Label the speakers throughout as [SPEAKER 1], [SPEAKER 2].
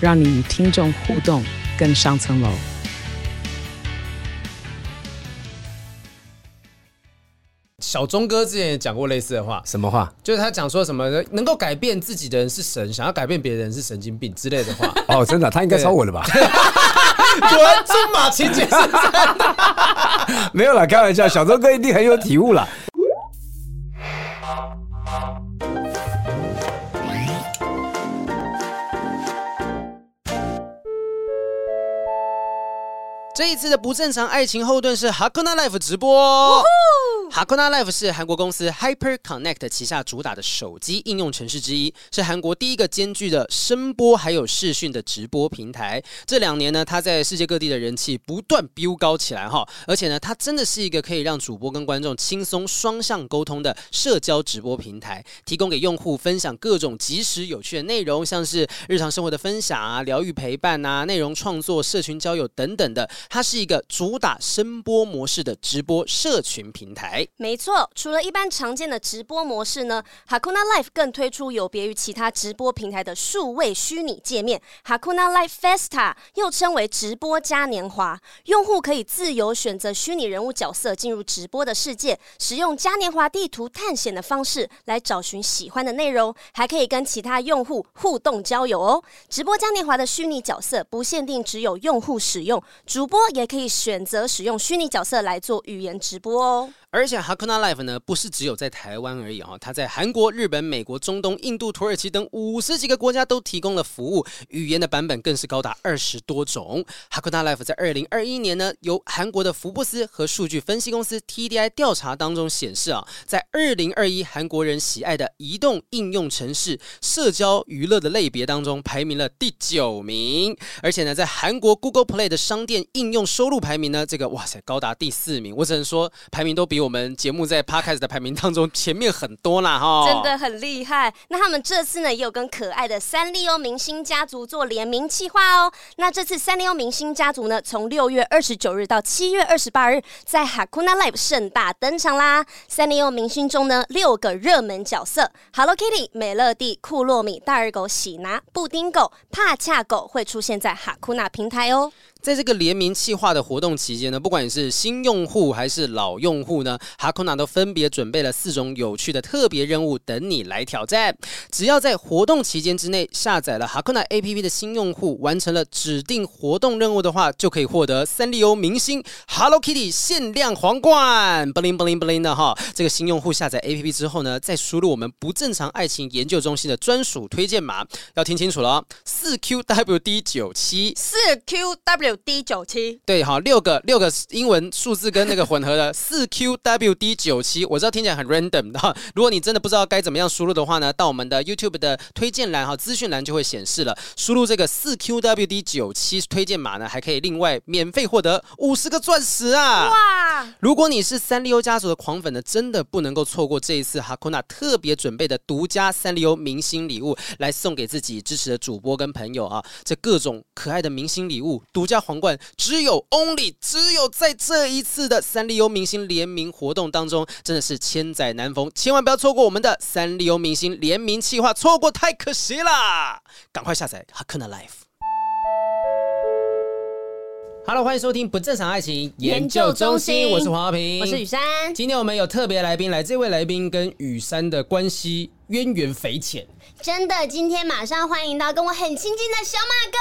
[SPEAKER 1] 让你与听众互动更上层楼。
[SPEAKER 2] 小钟哥之前也讲过类似的话，
[SPEAKER 3] 什么话？
[SPEAKER 2] 就是他讲说什么能够改变自己的人是神，想要改变别人是神经病之类的话。
[SPEAKER 3] 哦，真的，他应该抄我了吧？
[SPEAKER 2] 果然中马情节是真的。
[SPEAKER 3] 没有啦，开玩笑，小钟哥一定很有体悟啦。
[SPEAKER 2] 这一次的不正常爱情后盾是 Hakuna Life 直播。Hakuna Life 是韩国公司 Hyper Connect 旗下主打的手机应用程式之一，是韩国第一个兼具的声波还有视讯的直播平台。这两年呢，它在世界各地的人气不断飙高起来哈，而且呢，它真的是一个可以让主播跟观众轻松双向沟通的社交直播平台，提供给用户分享各种即时有趣的内容，像是日常生活的分享啊、疗愈陪伴啊、内容创作、社群交友等等的。它是一个主打声波模式的直播社群平台。
[SPEAKER 4] 没错，除了一般常见的直播模式呢，Hakuna Life 更推出有别于其他直播平台的数位虚拟界面，Hakuna Life Festa，又称为直播嘉年华。用户可以自由选择虚拟人物角色进入直播的世界，使用嘉年华地图探险的方式来找寻喜欢的内容，还可以跟其他用户互动交友哦。直播嘉年华的虚拟角色不限定只有用户使用，主播。也可以选择使用虚拟角色来做语言直播哦。
[SPEAKER 2] 而且 Hakuna Life 呢，不是只有在台湾而已啊，它在韩国、日本、美国、中东、印度、土耳其等五十几个国家都提供了服务，语言的版本更是高达二十多种。Hakuna Life 在二零二一年呢，由韩国的福布斯和数据分析公司 TDI 调查当中显示啊，在二零二一韩国人喜爱的移动应用城市社交娱乐的类别当中，排名了第九名。而且呢，在韩国 Google Play 的商店应用收入排名呢，这个哇塞，高达第四名。我只能说，排名都比。我们节目在 Podcast 的排名当中前面很多啦，哈，
[SPEAKER 4] 真的很厉害。那他们这次呢，也有跟可爱的三丽欧明星家族做联名企划哦。那这次三丽欧明星家族呢，从六月二十九日到七月二十八日，在 Hakuna Live 盛大登场啦。三丽欧明星中呢，六个热门角色，Hello Kitty、美乐蒂、库洛米、大耳狗喜拿、布丁狗、帕恰狗会出现在 Hakuna 平台哦。
[SPEAKER 2] 在这个联名企划的活动期间呢，不管你是新用户还是老用户呢，Hakuna 都分别准备了四种有趣的特别任务等你来挑战。只要在活动期间之内下载了 Hakuna APP 的新用户，完成了指定活动任务的话，就可以获得三丽鸥明星 Hello Kitty 限量皇冠，bling bling bling 的哈。这个新用户下载 APP 之后呢，再输入我们不正常爱情研究中心的专属推荐码，要听清楚了，四 QWD 九七，
[SPEAKER 4] 四 QW。D 九七
[SPEAKER 2] 对，好，六个六个英文数字跟那个混合的四 QWD 九七，我知道听起来很 random 的。如果你真的不知道该怎么样输入的话呢，到我们的 YouTube 的推荐栏哈，资讯栏就会显示了。输入这个四 QWD 九七推荐码呢，还可以另外免费获得五十个钻石啊！哇！如果你是三丽鸥家族的狂粉呢，真的不能够错过这一次 Hakuna 特别准备的独家三丽鸥明星礼物，来送给自己支持的主播跟朋友啊！这各种可爱的明星礼物，独家。皇冠只有 only 只有在这一次的三丽鸥明星联名活动当中，真的是千载难逢，千万不要错过我们的三丽鸥明星联名企划，错过太可惜啦！赶快下载 Hakuna Life。Hello，欢迎收听不正常爱情研究中心，我是黄豪平，
[SPEAKER 4] 我是雨珊。
[SPEAKER 2] 今天我们有特别来宾来，这位来宾跟雨珊的关系渊源匪浅。
[SPEAKER 4] 真的，今天马上欢迎到跟我很亲近的小马哥。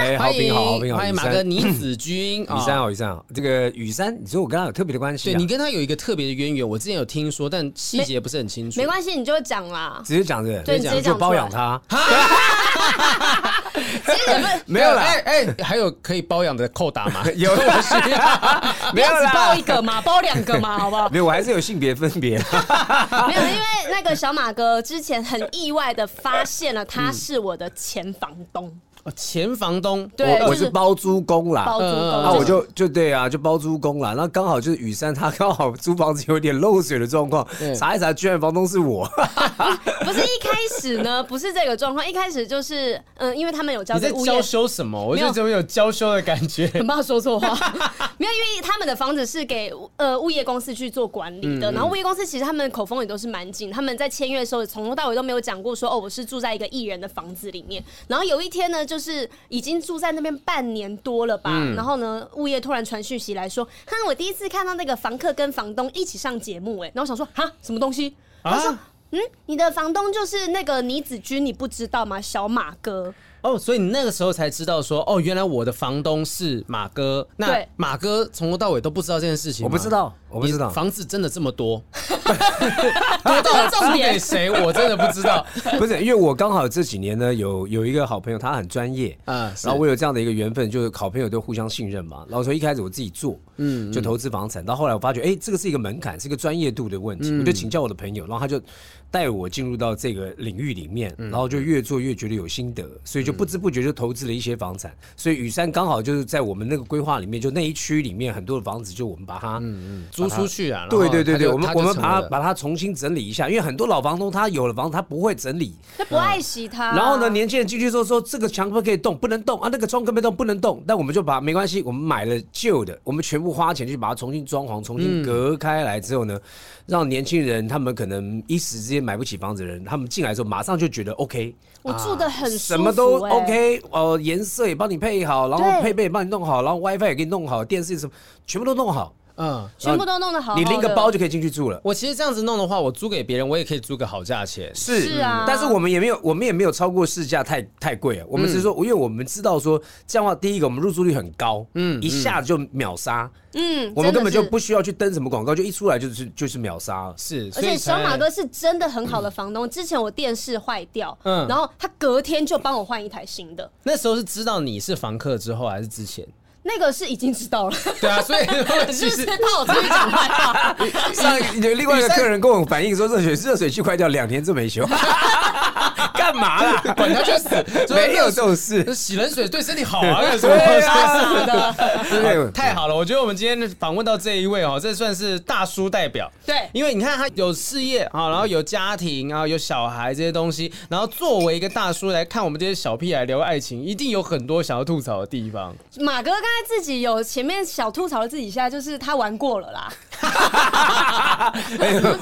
[SPEAKER 3] 哎，好平好，好平好，
[SPEAKER 2] 欢迎马哥倪子君。
[SPEAKER 3] 雨珊好，雨珊好。这个雨珊，你说我跟他有特别的关系、啊？
[SPEAKER 2] 对，你跟他有一个特别的渊源，我之前有听说，但细节不是很清楚。
[SPEAKER 4] 没，没关系，你就讲啦，
[SPEAKER 3] 直接讲对，
[SPEAKER 4] 直接讲，
[SPEAKER 3] 就包养他。没有啦，
[SPEAKER 2] 哎哎，还有可以包养的扣打吗？
[SPEAKER 3] 有我需要，没有
[SPEAKER 4] 只
[SPEAKER 3] 啦，
[SPEAKER 4] 包一个嘛，包两个嘛，好不好？
[SPEAKER 3] 没有，我还是有性别分别。
[SPEAKER 4] 没有，因为那个小马哥之前很意外的发现了他是我的前房东。
[SPEAKER 2] 前房东，
[SPEAKER 4] 对，
[SPEAKER 3] 我我是包租公啦，
[SPEAKER 4] 包租公，
[SPEAKER 3] 那我就就对啊，就包租公啦。那刚好就是雨山，他刚好租房子有点漏水的状况，查一查，居然房东是我。
[SPEAKER 4] 不是一开始呢，不是这个状况，一开始就是嗯，因为他们有交，
[SPEAKER 2] 你在娇羞什么？我就怎么有娇羞的感觉？
[SPEAKER 4] 很怕说错话，没有，因为他们的房子是给呃物业公司去做管理的，然后物业公司其实他们口风也都是蛮紧，他们在签约的时候从头到尾都没有讲过说哦，我是住在一个艺人的房子里面。然后有一天呢，就。就是已经住在那边半年多了吧，嗯、然后呢，物业突然传讯息来说，哼，我第一次看到那个房客跟房东一起上节目，哎，然后我想说，哈，什么东西？他说，嗯，你的房东就是那个倪子君，你不知道吗？小马哥。
[SPEAKER 2] 哦，所以你那个时候才知道说，哦，原来我的房东是马哥。那马哥从头到尾都不知道这件事情。
[SPEAKER 3] 我不知道，我不知道。
[SPEAKER 2] 房子真的这么多，多到租给谁？我真的不知道。
[SPEAKER 3] 不是，因为我刚好这几年呢，有有一个好朋友，他很专业，嗯，然后我有这样的一个缘分，就是好朋友都互相信任嘛。然后从一开始我自己做，嗯，就投资房产，到后来我发觉，哎，这个是一个门槛，是一个专业度的问题，我就请教我的朋友，然后他就带我进入到这个领域里面，然后就越做越觉得有心得，所以就。不知不觉就投资了一些房产，所以雨山刚好就是在我们那个规划里面，就那一区里面很多的房子，就我们把它嗯嗯
[SPEAKER 2] 租出去啊。
[SPEAKER 3] 对对对对，我们我们把它把它重新整理一下，因为很多老房东他有了房子他不会整理，
[SPEAKER 4] 他不爱惜它。
[SPEAKER 3] 然后呢，年轻人进去之后说这个墙不可以动，不能动啊，那个窗可不可以动，不能动。但我们就把没关系，我们买了旧的，我们全部花钱去把它重新装潢，重新隔开来之后呢，让年轻人他们可能一时之间买不起房子的人，他们进来之后马上就觉得 OK。
[SPEAKER 4] 我住的很舒服，
[SPEAKER 3] 什么都 OK，呃，颜色也帮你配好，然后配备也帮你弄好，然后 WiFi 也给你弄好，电视什么全部都弄好，
[SPEAKER 4] 嗯，全部都弄得好，
[SPEAKER 3] 你拎个包就可以进去住了。
[SPEAKER 2] 我其实这样子弄的话，我租给别人，我也可以租个好价钱。
[SPEAKER 3] 是
[SPEAKER 4] 是啊，
[SPEAKER 3] 但是我们也没有，我们也没有超过市价太太贵啊。我们是说，因为我们知道说这样的话，第一个我们入住率很高，嗯，一下子就秒杀。嗯，我们根本就不需要去登什么广告，就一出来就是就是秒杀。
[SPEAKER 2] 是，
[SPEAKER 4] 而且小马哥是真的很好的房东。之前我电视坏掉，嗯，然后他隔天就帮我换一台新的。
[SPEAKER 2] 那时候是知道你是房客之后，还是之前？
[SPEAKER 4] 那个是已经知道了。
[SPEAKER 2] 对啊，所以
[SPEAKER 4] 其实怕我自己讲坏话。
[SPEAKER 3] 上有另外一个客人跟我反映说，热水热水器坏掉两天都没修。干嘛啦？
[SPEAKER 2] 管他去死！
[SPEAKER 3] 没有这种事，
[SPEAKER 2] 洗冷水对身体好啊！
[SPEAKER 3] 对啊，
[SPEAKER 2] 对，太好了！我觉得我们今天访问到这一位哦，这算是大叔代表。
[SPEAKER 4] 对，
[SPEAKER 2] 因为你看他有事业啊，然后有家庭啊，有小孩这些东西，然后作为一个大叔来看我们这些小屁孩聊爱情，一定有很多想要吐槽的地方。
[SPEAKER 4] 马哥刚才自己有前面小吐槽了自己，现在就是他玩过了啦。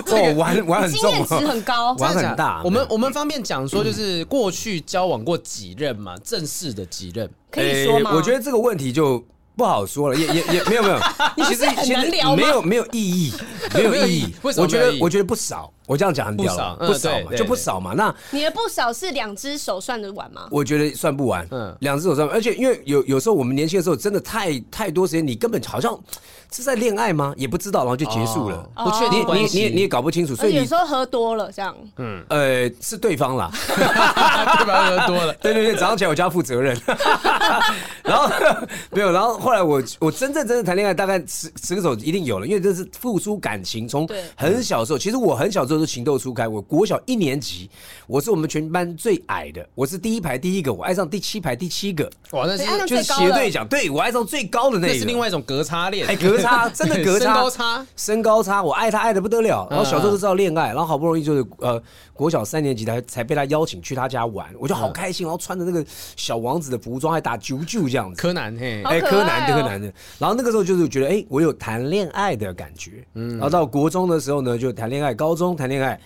[SPEAKER 3] 哦，玩玩很重，经
[SPEAKER 4] 验值很高，
[SPEAKER 3] 玩很大。
[SPEAKER 2] 我们我们方便讲说，就是过去交往过几任嘛？正式的几任
[SPEAKER 4] 可以说吗？
[SPEAKER 3] 我觉得这个问题就不好说了，也也也没有没有，
[SPEAKER 4] 其实很难聊，
[SPEAKER 3] 没有 没有意义，没有意义。我觉得我觉得不少。我这样讲很屌了，不少嘛，就不少嘛。那
[SPEAKER 4] 你的不少是两只手算得完吗？
[SPEAKER 3] 我觉得算不完，嗯，两只手算。而且因为有有时候我们年轻的时候，真的太太多时间，你根本好像是在恋爱吗？也不知道，然后就结束了，
[SPEAKER 2] 不确定。关系，
[SPEAKER 3] 你你你也搞不清楚。所以
[SPEAKER 4] 有时候喝多了这样，
[SPEAKER 3] 嗯，呃，是对方啦，
[SPEAKER 2] 对方喝多了，
[SPEAKER 3] 对对对，早上起来我就要负责任。然后 没有，然后后来我我真正真正谈恋爱，大概十十个手一定有了，因为这是付出感情，从很小的时候，其实我很小时候就情窦初开。我国小一年级，我是我们全班最矮的，我是第一排第一个，我爱上第七排第七个。
[SPEAKER 2] 哇，那是
[SPEAKER 3] 就是斜对讲，对我爱上最高的那个，
[SPEAKER 2] 那是另外一种隔差恋，
[SPEAKER 3] 哎，隔差 真的隔差，
[SPEAKER 2] 身高差，
[SPEAKER 3] 身高差，我爱他爱的不得了。然后小时候就知道恋爱，然后好不容易就是呃国小三年级才才被他邀请去他家玩，我就好开心，然后穿着那个小王子的服装，还打九九这样子。
[SPEAKER 2] 柯南嘿，
[SPEAKER 3] 哎，柯南柯南的。然后那个时候就是觉得哎，我有谈恋爱的感觉。嗯，然后到国中的时候呢，就谈恋爱，高中谈恋爱。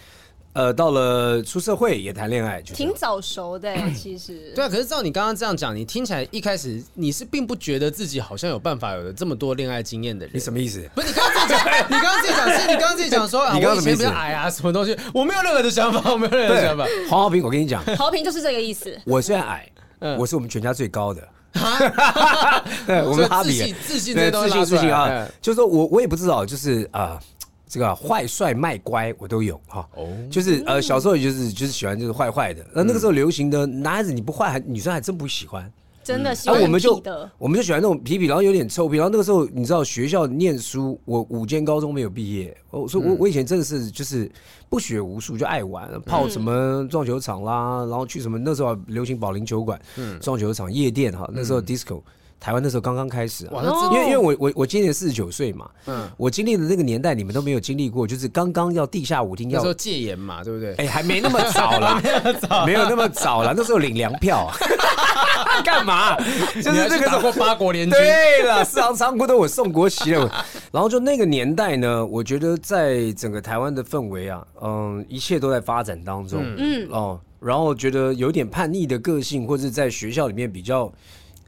[SPEAKER 3] 呃，到了出社会也谈恋爱，就
[SPEAKER 4] 挺早熟的，其实。
[SPEAKER 2] 对啊，可是照你刚刚这样讲，你听起来一开始你是并不觉得自己好像有办法有这么多恋爱经验的人。
[SPEAKER 3] 你什么意思？
[SPEAKER 2] 不是你刚刚自己讲，你刚刚自己讲是，你刚刚自己讲说啊，我以前比较矮啊，什么东西？我没有任何的想法，我没有任何的想法。
[SPEAKER 3] 黄豪平，我跟你讲，
[SPEAKER 4] 豪平就是这个意思。
[SPEAKER 3] 我虽然矮，我是我们全家最高的。对，我们哈比
[SPEAKER 2] 自信自信这些东西
[SPEAKER 3] 自信啊，就是说我我也不知道，就是啊。这个坏帅卖乖我都有哈。哦，就是呃小时候也就是就是喜欢就是坏坏的，那那个时候流行的男孩子你不坏还女生还真不喜欢。
[SPEAKER 4] 真的喜欢
[SPEAKER 3] 我们就我们就喜欢那种皮皮，然后有点臭屁。然后那个时候，你知道学校念书，我五间高中没有毕业。我说我我以前真的是就是不学无术，就爱玩，泡什么撞球场啦，然后去什么那时候流行保龄球馆、撞球场、夜店哈。那时候 disco。台湾那时候刚刚开始，因为因为我我我今年四十九岁嘛，嗯，我经历的那个年代你们都没有经历过，就是刚刚要地下舞厅要
[SPEAKER 2] 戒严嘛，对不对？
[SPEAKER 3] 哎，还没那么早啦，没有那么早啦，那时候领粮票，啊 干嘛？
[SPEAKER 2] 就是那个时候八国联军，
[SPEAKER 3] 对了，四行仓库都我送国旗了。然后就那个年代呢，我觉得在整个台湾的氛围啊，嗯，一切都在发展当中，嗯哦，然后觉得有点叛逆的个性，或者在学校里面比较。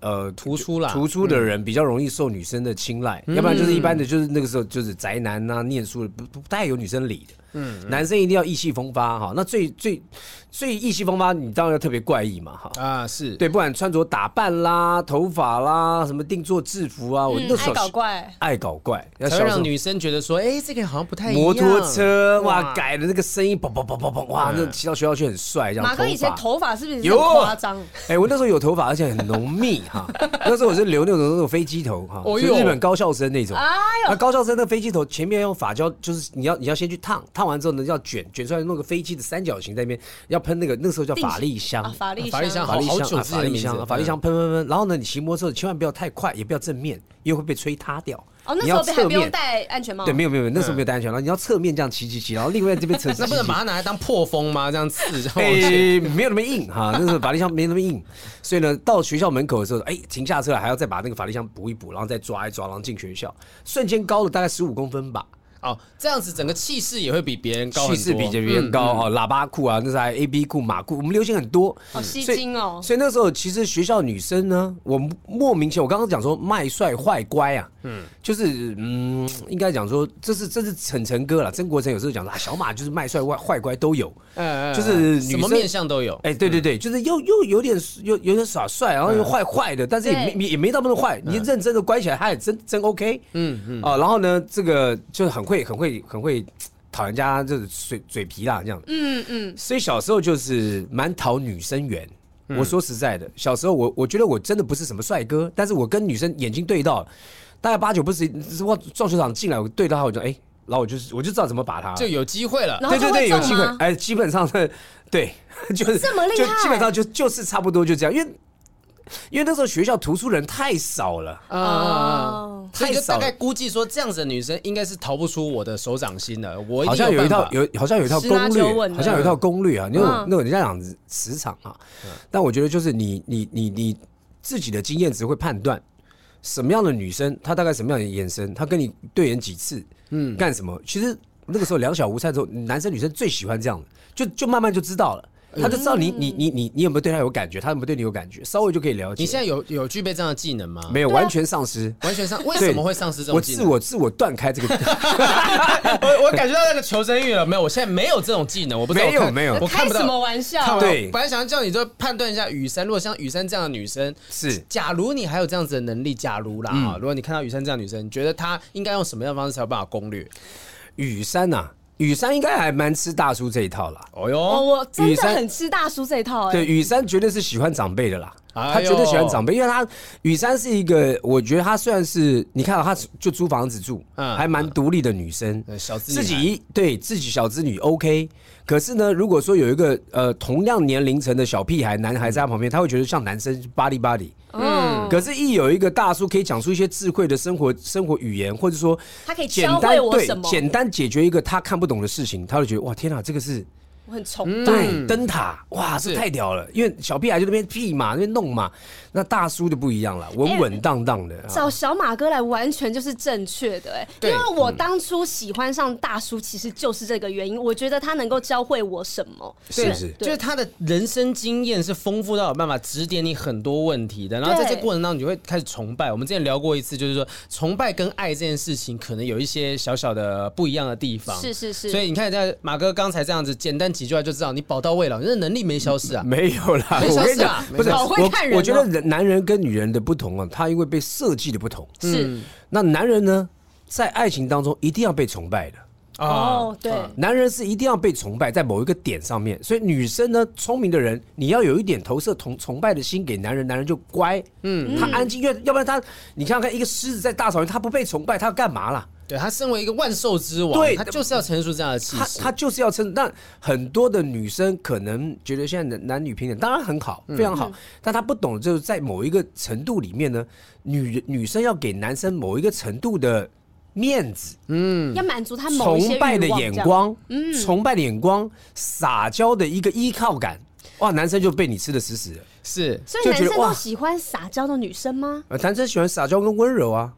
[SPEAKER 3] 呃，突出啦，突出的人比较容易受女生的青睐，嗯、要不然就是一般的，就是那个时候就是宅男呐、啊，念书的不不太有女生理的。嗯，男生一定要意气风发哈，那最最最意气风发，你当然要特别怪异嘛哈
[SPEAKER 2] 啊是
[SPEAKER 3] 对，不管穿着打扮啦、头发啦、什么定做制服啊，我那时候爱
[SPEAKER 4] 搞怪，
[SPEAKER 3] 爱搞怪，
[SPEAKER 2] 要让女生觉得说，哎，这个好像不太一样。
[SPEAKER 3] 摩托车哇，改的那个声音，砰砰砰砰砰，哇，那骑到学校去很帅。这样，
[SPEAKER 4] 马哥以前头发是不是有夸张？
[SPEAKER 3] 哎，我那时候有头发，而且很浓密哈。那时候我是留那种那种飞机头哈，就日本高校生那种。哎呦，那高校生那飞机头前面用发胶，就是你要你要先去烫，烫完之后呢要卷。卷出来弄个飞机的三角形在那边，要喷那个那个时候叫法力香，
[SPEAKER 4] 法力
[SPEAKER 2] 香，
[SPEAKER 4] 香，
[SPEAKER 2] 法力香，
[SPEAKER 3] 法力香，法力香喷喷喷。然后呢，你骑摩托车千万不要太快，也不要正面，因为会被吹塌掉。
[SPEAKER 4] 哦，那时候还不用戴安全帽。
[SPEAKER 3] 对，没有没有，那时候没有戴安全帽，你要侧面这样骑骑骑，然后另外这边车。
[SPEAKER 2] 那不能把它拿来当破风吗？这样刺？
[SPEAKER 3] 哎，没有那么硬哈，那时候法力香没那么硬。所以呢，到学校门口的时候，哎，停下车来还要再把那个法力香补一补，然后再抓一抓，然后进学校，瞬间高了大概十五公分吧。
[SPEAKER 2] 哦，这样子整个气势也会比别人高，
[SPEAKER 3] 气势比别人高哦。喇叭裤啊，那是还 A B 裤、马裤，我们流行很多，
[SPEAKER 4] 好吸睛哦。
[SPEAKER 3] 所以那时候其实学校女生呢，我莫名其妙，我刚刚讲说卖帅坏乖啊，嗯，就是嗯，应该讲说这是这是成成哥了。曾国成有时候讲说啊，小马就是卖帅坏坏乖都有，嗯，就是
[SPEAKER 2] 什么面相都有。
[SPEAKER 3] 哎，对对对，就是又又有点又有点耍帅，然后又坏坏的，但是也没也没到那么坏。你认真的乖起来，他也真真 OK。嗯嗯。啊，然后呢，这个就是很。会很会很会讨人家就是嘴嘴皮啦，这样。嗯嗯。所以小时候就是蛮讨女生缘。我说实在的，小时候我我觉得我真的不是什么帅哥，但是我跟女生眼睛对到，大概八九不是我撞球场进来，我对到她，我就哎，然后我就是我就知道怎么把她，
[SPEAKER 2] 就有机会了。
[SPEAKER 3] 对对对，有机会。哎，基本上是，对，就是
[SPEAKER 4] 这么厉害，
[SPEAKER 3] 就基本上就就是差不多就这样，因为。因为那时候学校图书人太少了
[SPEAKER 2] 啊，所以就大概估计说，这样子的女生应该是逃不出我的手掌心的。我
[SPEAKER 3] 好像有一套有，好像有一套攻略，好像有一套攻略啊。那种那种人家讲磁场啊，但我觉得就是你你你你自己的经验值会判断什么样的女生，她大概什么样的眼神，她跟你对眼几次，嗯，干什么？其实那个时候两小无猜之后，男生女生最喜欢这样的，就就慢慢就知道了。他就知道你你你你你有没有对他有感觉，他有没有对你有感觉，稍微就可以了解。
[SPEAKER 2] 你现在有有具备这样的技能吗？
[SPEAKER 3] 没有，完全丧失，
[SPEAKER 2] 完全丧。为什么会丧失这种技能？
[SPEAKER 3] 我自我自我断开这个。
[SPEAKER 2] 我我感觉到那个求生欲了，没有，我现在没有这种技能，我不知道。
[SPEAKER 3] 没有没有，
[SPEAKER 2] 我开
[SPEAKER 4] 什么玩笑？
[SPEAKER 2] 对，本来想要叫你就判断一下雨珊，如果像雨珊这样的女生，
[SPEAKER 3] 是，
[SPEAKER 2] 假如你还有这样子的能力，假如啦啊，如果你看到雨珊这样的女生，你觉得她应该用什么样的方式才有办法攻略？
[SPEAKER 3] 雨山呐。雨珊应该还蛮吃大叔这一套啦。
[SPEAKER 2] 哦哟，
[SPEAKER 4] 我真的很吃大叔这一套。
[SPEAKER 3] 对，雨珊绝对是喜欢长辈的啦。他绝对喜欢长辈，因为他雨珊是一个，我觉得他虽然是你看到他就租房子住，还蛮独立的女生，
[SPEAKER 2] 小资
[SPEAKER 3] 自己对自己小子女 OK。可是呢，如果说有一个呃同样年龄层的小屁孩男孩在他旁边，他会觉得像男生 body body。嗯。可是，一有一个大叔可以讲出一些智慧的生活生活语言，或者说
[SPEAKER 4] 他可以教会我什么，
[SPEAKER 3] 简单解决一个他看不懂的事情，他就觉得哇天哪，这个是。
[SPEAKER 4] 我很崇拜
[SPEAKER 3] 对灯塔，哇，这太屌了！因为小屁孩就那边屁嘛，那边弄嘛，那大叔就不一样了，稳稳当当的。
[SPEAKER 4] 找小马哥来完全就是正确的，哎，因为我当初喜欢上大叔，其实就是这个原因。我觉得他能够教会我什么？
[SPEAKER 3] 是是，
[SPEAKER 2] 就是他的人生经验是丰富到有办法指点你很多问题的。然后在这过程当中，你就会开始崇拜。我们之前聊过一次，就是说崇拜跟爱这件事情，可能有一些小小的不一样的地方。
[SPEAKER 4] 是是是。
[SPEAKER 2] 所以你看，在马哥刚才这样子简单。几句话就知道你宝到位了，你的能力没消失啊？
[SPEAKER 3] 没有啦，
[SPEAKER 2] 没消失啊。
[SPEAKER 3] 不是，我我觉得人男人跟女人的不同啊，他因为被设计的不同。是，那男人呢，在爱情当中一定要被崇拜的。
[SPEAKER 4] 哦，对，
[SPEAKER 3] 男人是一定要被崇拜在某一个点上面，所以女生呢，聪明的人，你要有一点投射崇崇拜的心给男人，男人就乖，嗯，他安静，因为要不然他，你看看一个狮子在大草原，他不被崇拜，他要干嘛啦？
[SPEAKER 2] 对，他身为一个万兽之王，对，他就是要陈述这样的气势，
[SPEAKER 3] 他就是要称。但很多的女生可能觉得现在男男女平等当然很好，非常好，嗯、但他不懂就是在某一个程度里面呢，女女生要给男生某一个程度的面子，
[SPEAKER 4] 嗯，要满足他
[SPEAKER 3] 崇拜的眼光，嗯，崇拜的眼光，撒娇的一个依靠感，哇，男生就被你吃的死死的，
[SPEAKER 2] 是，
[SPEAKER 4] 所以男生都喜欢撒娇的女生吗？
[SPEAKER 3] 呃，男生喜欢撒娇跟温柔啊。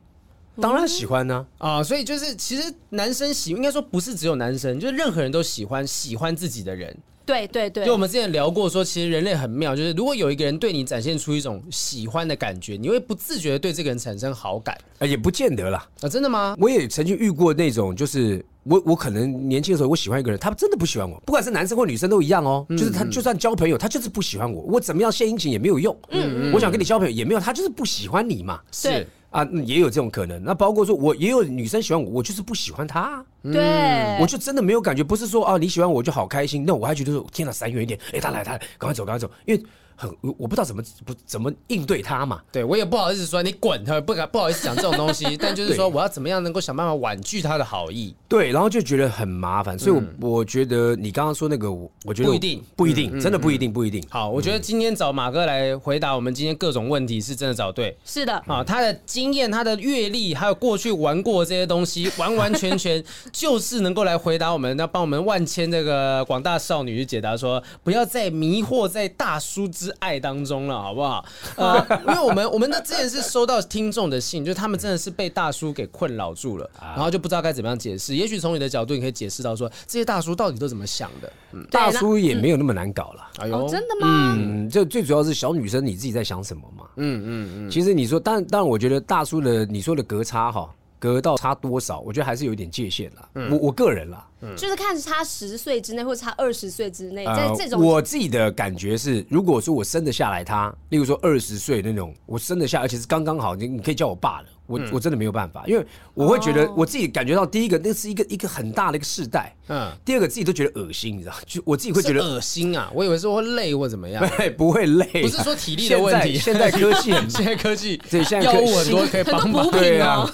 [SPEAKER 3] 当然喜欢呢
[SPEAKER 2] 啊，啊，所以就是其实男生喜应该说不是只有男生，就是任何人都喜欢喜欢自己的人。
[SPEAKER 4] 对对对，
[SPEAKER 2] 就我们之前聊过说，其实人类很妙，就是如果有一个人对你展现出一种喜欢的感觉，你会不自觉的对这个人产生好感。
[SPEAKER 3] 啊，也不见得啦
[SPEAKER 2] 啊，真的吗？
[SPEAKER 3] 我也曾经遇过那种，就是我我可能年轻的时候我喜欢一个人，他真的不喜欢我，不管是男生或女生都一样哦，就是他就算交朋友，他就是不喜欢我，我怎么样献殷勤也没有用。嗯嗯，我想跟你交朋友也没有，他就是不喜欢你嘛。
[SPEAKER 2] 是。
[SPEAKER 3] 啊，也有这种可能。那包括说，我也有女生喜欢我，我就是不喜欢她。
[SPEAKER 4] 对，
[SPEAKER 3] 我就真的没有感觉，不是说啊，你喜欢我就好开心。那我还觉得说，天哪，闪远一点。哎，他来，他来，赶快走，赶快走，因为。很，我不知道怎么不怎么应对他嘛。
[SPEAKER 2] 对，我也不好意思说你滚，他不敢不好意思讲这种东西。但就是说，我要怎么样能够想办法婉拒他的好意？
[SPEAKER 3] 对，然后就觉得很麻烦。所以，我我觉得你刚刚说那个，我觉得
[SPEAKER 2] 不一定，
[SPEAKER 3] 不一定，真的不一定，不一定。
[SPEAKER 2] 好，我觉得今天找马哥来回答我们今天各种问题，是真的找对。
[SPEAKER 4] 是的，
[SPEAKER 2] 啊，他的经验、他的阅历，还有过去玩过这些东西，完完全全 就是能够来回答我们，那帮我们万千这个广大少女去解答说，不要再迷惑在大叔之爱当中了。好不好？呃，因为我们我们的之前是收到听众的信，就是他们真的是被大叔给困扰住了，然后就不知道该怎么样解释。也许从你的角度，你可以解释到说，这些大叔到底都怎么想的？
[SPEAKER 3] 嗯，大叔也没有那么难搞了。
[SPEAKER 4] 哎呦，真的吗？
[SPEAKER 3] 嗯，就最主要是小女生你自己在想什么嘛？嗯嗯嗯。其实你说，当然当然，我觉得大叔的你说的隔差哈。隔到差多少？我觉得还是有一点界限啦。嗯、我我个人啦，
[SPEAKER 4] 嗯、就是看差十岁之内，或者差二十岁之内，在这种、
[SPEAKER 3] 呃、我自己的感觉是，如果说我生得下来他，例如说二十岁那种，我生得下，而且是刚刚好，你你可以叫我爸了。我我真的没有办法，因为我会觉得我自己感觉到，第一个那是一个一个很大的一个世代，嗯，第二个自己都觉得恶心，你知道，就我自己会觉得
[SPEAKER 2] 恶心啊，我以为说会累或怎么样，
[SPEAKER 3] 对，不会累，
[SPEAKER 2] 不是说体力的问题，
[SPEAKER 3] 现在科技很，
[SPEAKER 2] 现在科技
[SPEAKER 3] 对，现在
[SPEAKER 2] 药物很多可以帮忙，
[SPEAKER 3] 对啊，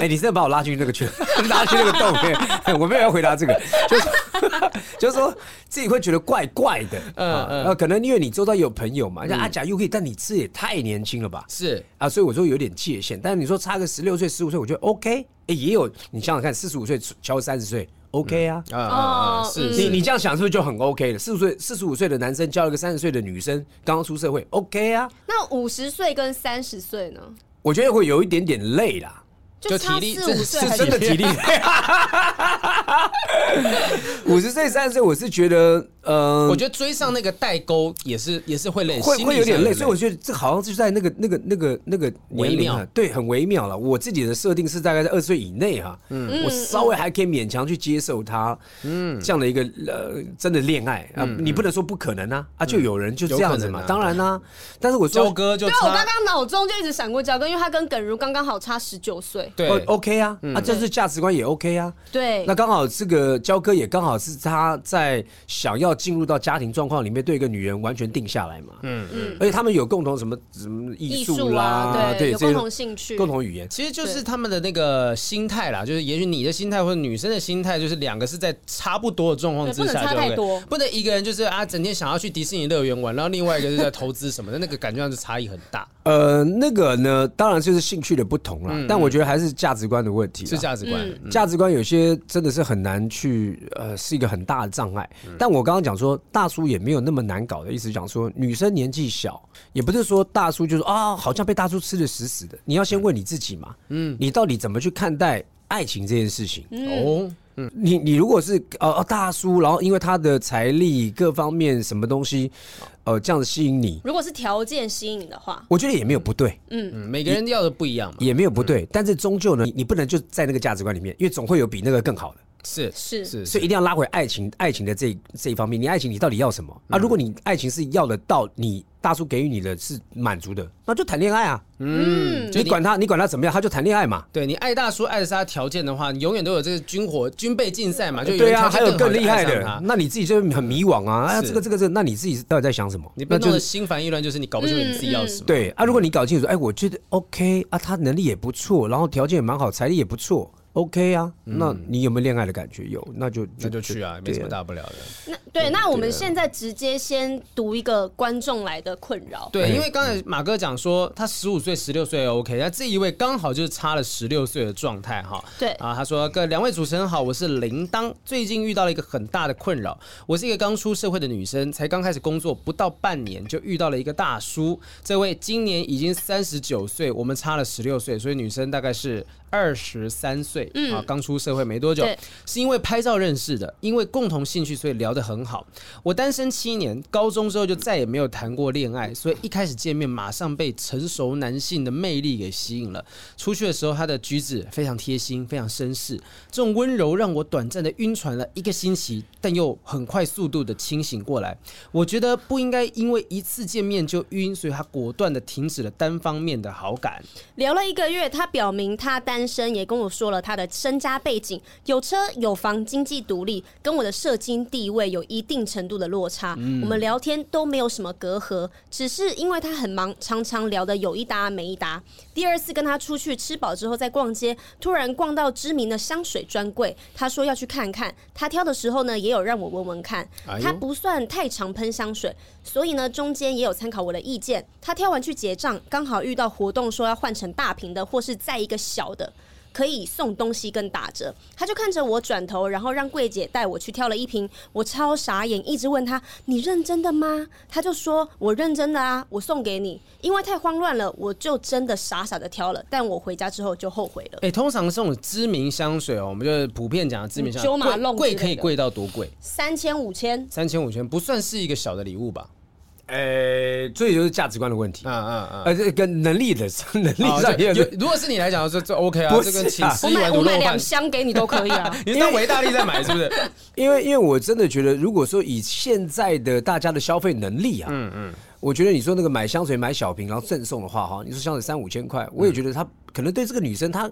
[SPEAKER 3] 哎，你真的把我拉进那个圈，拉进那个洞，我没有要回答这个，就是就是说自己会觉得怪怪的，嗯嗯，可能因为你周遭有朋友嘛，像阿甲又可以，但你吃也太年轻了吧，
[SPEAKER 2] 是。
[SPEAKER 3] 啊，所以我说有点界限，但是你说差个十六岁十五岁，我觉得 OK，哎，也有你想想看，四十五岁敲三十岁，OK 啊，啊啊，是你你这样想是不是就很 OK 了？四十岁四十五岁的男生交一个三十岁的女生，刚刚出社会，OK 啊？
[SPEAKER 4] 那五十岁跟三十岁呢？
[SPEAKER 3] 我觉得会有一点点累啦。
[SPEAKER 4] 就体力是
[SPEAKER 3] 是真的体力，五十岁三十岁，我是觉得，呃，
[SPEAKER 2] 我觉得追上那个代沟也是也是会累，
[SPEAKER 3] 会会有点累，所以我觉得这好像是在那个那个那个那个
[SPEAKER 2] 微妙，
[SPEAKER 3] 对，很微妙了。我自己的设定是大概在二十岁以内哈，嗯，我稍微还可以勉强去接受他，嗯，这样的一个呃真的恋爱啊，你不能说不可能啊，啊，就有人就这样子嘛，当然啦，但是我说
[SPEAKER 2] 焦哥就，
[SPEAKER 4] 对我刚刚脑中就一直闪过焦哥，因为他跟耿如刚刚好差十九岁。
[SPEAKER 2] 对
[SPEAKER 3] ，OK 啊，啊，这是价值观也 OK 啊。
[SPEAKER 4] 对，
[SPEAKER 3] 那刚好这个焦哥也刚好是他在想要进入到家庭状况里面，对一个女人完全定下来嘛。嗯嗯，而且他们有共同什么什么艺术啦，对，
[SPEAKER 4] 有共同兴趣、
[SPEAKER 3] 共同语言，
[SPEAKER 2] 其实就是他们的那个心态啦。就是也许你的心态或者女生的心态，就是两个是在差不多的状况之下，
[SPEAKER 4] 不能差太多，
[SPEAKER 2] 不能一个人就是啊，整天想要去迪士尼乐园玩，然后另外一个是在投资什么的，那个感觉上是差异很大。
[SPEAKER 3] 呃，那个呢，当然就是兴趣的不同了，但我觉得还是价值观的问题，
[SPEAKER 2] 是价值观，
[SPEAKER 3] 价值观有些真的是很难去，呃，是一个很大的障碍。但我刚刚讲说，大叔也没有那么难搞的意思，讲说女生年纪小，也不是说大叔就是啊，好像被大叔吃的死死的。你要先问你自己嘛，嗯，你到底怎么去看待爱情这件事情？哦。嗯，你你如果是呃大叔，然后因为他的财力各方面什么东西，呃这样子吸引你，
[SPEAKER 4] 如果是条件吸引的话，
[SPEAKER 3] 我觉得也没有不对。
[SPEAKER 2] 嗯嗯，每个人要的不一样嘛，
[SPEAKER 3] 也没有不对。但是终究呢，你不能就在那个价值观里面，因为总会有比那个更好的。
[SPEAKER 2] 是
[SPEAKER 4] 是
[SPEAKER 2] 是，
[SPEAKER 3] 所以一定要拉回爱情，爱情的这这一方面，你爱情你到底要什么啊？如果你爱情是要得到你。大叔给予你的是满足的，那就谈恋爱啊。嗯，你管他，你管他怎么样，他就谈恋爱嘛。
[SPEAKER 2] 对，你爱大叔爱的是他条件的话，你永远都有这个军火军备竞赛嘛。就
[SPEAKER 3] 对啊，还有更厉害的，那你自己就很迷惘啊。啊，这个这个这，那你自己到底在想什么？
[SPEAKER 2] 你不能心烦意乱，就是你搞不清楚你自己要什么。
[SPEAKER 3] 对啊，如果你搞清楚，哎，我觉得 OK 啊，他能力也不错，然后条件也蛮好，财力也不错。OK 啊，那你有没有恋爱的感觉？有，那就
[SPEAKER 2] 那就去啊，没什么大不了的。
[SPEAKER 4] 那对，那我们现在直接先读一个观众来的困扰。
[SPEAKER 2] 对，因为刚才马哥讲说他十五岁、十六岁 OK，那这一位刚好就是差了十六岁的状态哈。
[SPEAKER 4] 对
[SPEAKER 2] 啊，他说：“各两位主持人好，我是铃铛，最近遇到了一个很大的困扰。我是一个刚出社会的女生，才刚开始工作不到半年，就遇到了一个大叔。这位今年已经三十九岁，我们差了十六岁，所以女生大概是。”二十三岁啊，刚出社会没多久，是因为拍照认识的，因为共同兴趣，所以聊得很好。我单身七年，高中之后就再也没有谈过恋爱，所以一开始见面马上被成熟男性的魅力给吸引了。出去的时候，他的举止非常贴心，非常绅士，这种温柔让我短暂的晕船了一个星期，但又很快速度的清醒过来。我觉得不应该因为一次见面就晕，所以他果断的停止了单方面的好感。
[SPEAKER 4] 聊了一个月，他表明他单。单身也跟我说了他的身家背景，有车有房，经济独立，跟我的社经地位有一定程度的落差。嗯、我们聊天都没有什么隔阂，只是因为他很忙，常常聊的有一搭没一搭。第二次跟他出去吃饱之后再逛街，突然逛到知名的香水专柜，他说要去看看。他挑的时候呢，也有让我闻闻看。他不算太常喷香水，所以呢，中间也有参考我的意见。他挑完去结账，刚好遇到活动，说要换成大瓶的，或是再一个小的。可以送东西跟打折，他就看着我转头，然后让柜姐带我去挑了一瓶，我超傻眼，一直问他：“你认真的吗？”他就说：“我认真的啊，我送给你。”因为太慌乱了，我就真的傻傻的挑了，但我回家之后就后悔了。
[SPEAKER 2] 哎、欸，通常这种知名香水哦，我们就普遍讲的知名香水，贵贵可以贵到多贵？
[SPEAKER 4] 三千五千，
[SPEAKER 2] 三千五千不算是一个小的礼物吧？
[SPEAKER 3] 呃、欸，所以就是价值观的问题，嗯嗯嗯，呃，这跟能力的 能力上也有。
[SPEAKER 2] 如果是你来讲，这这 OK 啊，这跟 请吃一碗卤肉饭，
[SPEAKER 4] 我买两箱给你都可以啊。
[SPEAKER 2] 你当维大利在买是不是？
[SPEAKER 3] 因为因为我真的觉得，如果说以现在的大家的消费能力啊，嗯嗯，我觉得你说那个买香水买小瓶然后赠送的话哈，你说香水三五千块，我也觉得他可能对这个女生她。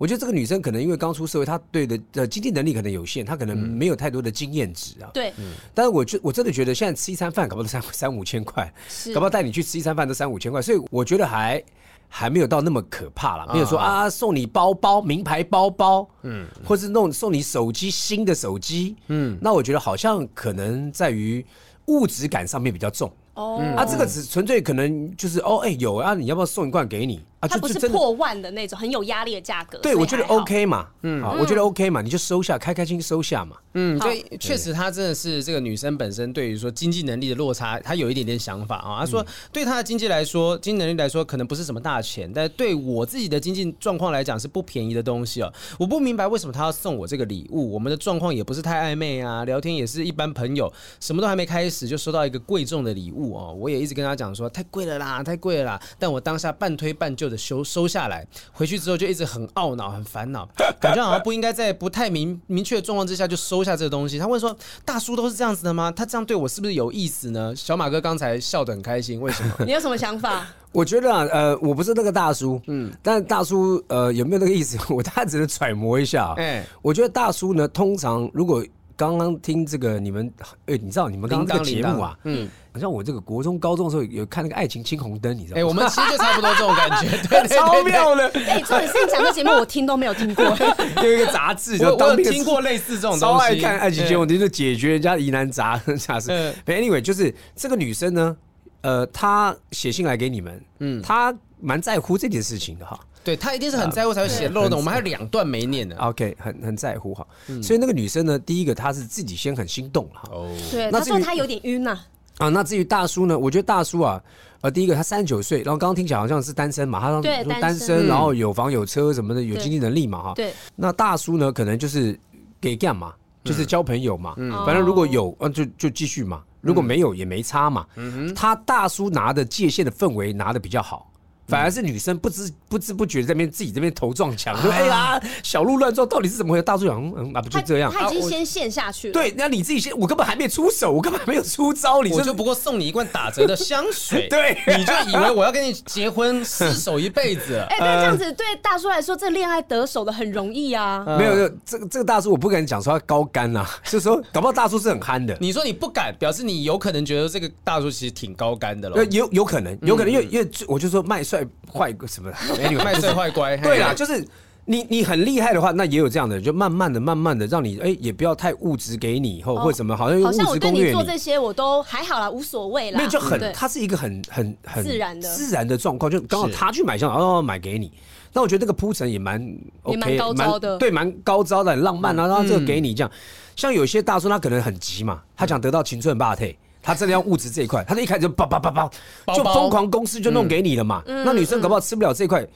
[SPEAKER 3] 我觉得这个女生可能因为刚出社会，她对的呃经济能力可能有限，她可能没有太多的经验值啊。
[SPEAKER 4] 对，
[SPEAKER 3] 但是我觉我真的觉得现在吃一餐饭搞不好都三三五千块，搞不好带你去吃一餐饭都三五千块，所以我觉得还还没有到那么可怕了。没有说啊送你包包名牌包包，嗯，或是弄送你手机新的手机，嗯，那我觉得好像可能在于物质感上面比较重。哦，啊，这个只纯粹可能就是哦，哎有啊，你要不要送一罐给你啊？
[SPEAKER 4] 它不是破万的那种很有压力的价格，
[SPEAKER 3] 对，我觉得 OK 嘛，嗯，我觉得 OK 嘛，你就收下，开开心心收下嘛，
[SPEAKER 2] 嗯，对，确实她真的是这个女生本身对于说经济能力的落差，她有一点点想法啊。她说对她的经济来说，经济能力来说可能不是什么大钱，但对我自己的经济状况来讲是不便宜的东西哦。我不明白为什么她要送我这个礼物，我们的状况也不是太暧昧啊，聊天也是一般朋友，什么都还没开始就收到一个贵重的礼物哦。我也一直跟他讲说太贵了啦，太贵了啦，但我当下半推半就的收收下来。回去之后就一直很懊恼、很烦恼，感觉好像不应该在不太明明确的状况之下就收下这个东西。他问说：“大叔都是这样子的吗？他这样对我是不是有意思呢？”小马哥刚才笑得很开心，为什么？
[SPEAKER 4] 你有什么想法？
[SPEAKER 3] 我觉得啊，呃，我不是那个大叔，嗯，但大叔呃有没有那个意思？我大家只能揣摩一下。哎、欸，我觉得大叔呢，通常如果刚刚听这个你们，哎、欸，你知道你们刚刚这个节目啊，嗯。好像我这个国中、高中的时候有看那个《爱情青红灯》，你知道吗？
[SPEAKER 2] 哎，我们其实就差不多这种感觉，对，
[SPEAKER 3] 超妙的。
[SPEAKER 4] 哎，重点是你讲这节目，我听都没有听过。
[SPEAKER 3] 有一个杂志，我
[SPEAKER 2] 当我听过类似这种东西。超
[SPEAKER 3] 爱看《爱情青红灯》，就解决人家疑难杂 杂事。Anyway，就是这个女生呢，呃，她写信来给你们，嗯，她蛮在乎这件事情的哈。
[SPEAKER 2] 对，他一定是很在乎才会写漏的。我们还有两段没念的。
[SPEAKER 3] OK，很很在乎哈。所以那个女生呢，第一个她是自己先很心动了哈。哦，
[SPEAKER 4] 对，她说她有点晕呐。
[SPEAKER 3] 啊，那至于大叔呢？我觉得大叔啊，呃，第一个他三十九岁，然后刚刚听起来好像是单身嘛，他说单身，然后有房有车什么的，有经济能力嘛，哈。对。那大叔呢，可能就是给干嘛，就是交朋友嘛，嗯，反正如果有，嗯，就就继续嘛，如果没有也没差嘛。嗯哼。他大叔拿的界限的氛围拿的比较好，反而是女生不知不知不觉在那边自己这边头撞墙，说哎呀小鹿乱撞，到底是怎么回事？大叔讲嗯啊不就这样，
[SPEAKER 4] 他已经先陷下去了。
[SPEAKER 3] 对，那你自己先，我根本还没出手，我根本还没有出招，你
[SPEAKER 2] 我就不过送你一罐打折的香水，
[SPEAKER 3] 对，
[SPEAKER 2] 你就以为我要跟你结婚厮守一辈子？
[SPEAKER 4] 哎，对，这样子对大叔来说，这恋爱得手的很容易啊。
[SPEAKER 3] 没有，这个这个大叔我不敢讲说他高干呐，就是说搞不好大叔是很憨的。
[SPEAKER 2] 你说你不敢，表示你有可能觉得这个大叔其实挺高干的了。
[SPEAKER 3] 有有可能，有可能，因为因为我就说卖帅坏什么，
[SPEAKER 2] 卖帅坏乖。
[SPEAKER 3] 对啦，就是你你很厉害的话，那也有这样的，就慢慢的、慢慢的让你哎，也不要太物质给你以后或者什么，好像
[SPEAKER 4] 好像我对你做这些我都还好啦，无所谓啦。
[SPEAKER 3] 那就很，它是一个很很很
[SPEAKER 4] 自然的。
[SPEAKER 3] 自然的状况，就刚好他去买香，然后买给你。那我觉得这个铺陈也蛮 OK，
[SPEAKER 4] 高招的，
[SPEAKER 3] 对，蛮高招的，很浪漫啊。然后这个给你这样，像有些大叔他可能很急嘛，他想得到青春霸退，他真的要物质这一块，他一开始就叭叭叭叭，就疯狂公司就弄给你了嘛。那女生搞不好吃不了这一块，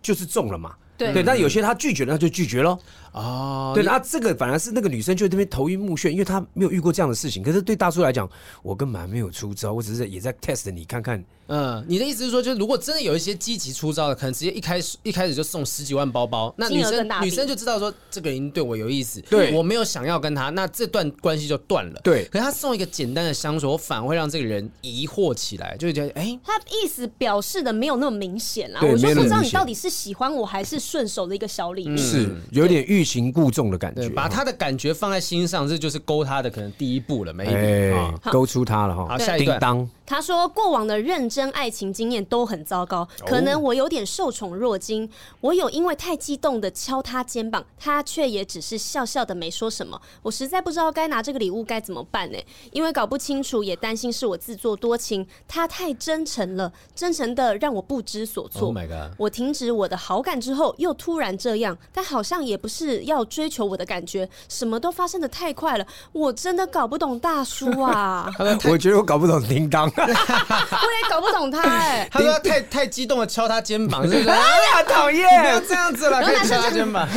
[SPEAKER 3] 就是中了嘛。对，但有些他拒绝了，他就拒绝喽。哦，对，那这个反而是那个女生就在那边头晕目眩，因为她没有遇过这样的事情。可是对大叔来讲，我根本还没有出招，我只是也在 test 你看看。
[SPEAKER 2] 嗯，你的意思是说，就是如果真的有一些积极出招的，可能直接一开始一开始就送十几万包包，那女生女生就知道说这个人对我有意思，对。我没有想要跟他，那这段关系就断了。对，可是他送一个简单的香水，我反而会让这个人疑惑起来，就会觉得哎，
[SPEAKER 4] 他意思表示的没有那么明显啦，我就不知道你到底是喜欢我还是顺手的一个小礼物，
[SPEAKER 3] 是有点欲擒故纵的感觉，
[SPEAKER 2] 把他的感觉放在心上，这就是勾他的可能第一步了，没？
[SPEAKER 3] 勾出他了哈。
[SPEAKER 2] 好，下一段。
[SPEAKER 4] 他说：“过往的认真爱情经验都很糟糕，可能我有点受宠若惊。我有因为太激动的敲他肩膀，他却也只是笑笑的没说什么。我实在不知道该拿这个礼物该怎么办呢？因为搞不清楚，也担心是我自作多情。他太真诚了，真诚的让我不知所措。Oh my God！我停止我的好感之后，又突然这样，但好像也不是要追求我的感觉，什么都发生的太快了，我真的搞不懂大叔啊！
[SPEAKER 3] 我觉得我搞不懂叮当。”
[SPEAKER 4] 我也搞不懂他哎，
[SPEAKER 2] 他说太太激动的敲他肩膀，是不是？
[SPEAKER 3] 哎呀，讨厌！
[SPEAKER 2] 不要这样子了，可以敲他肩膀，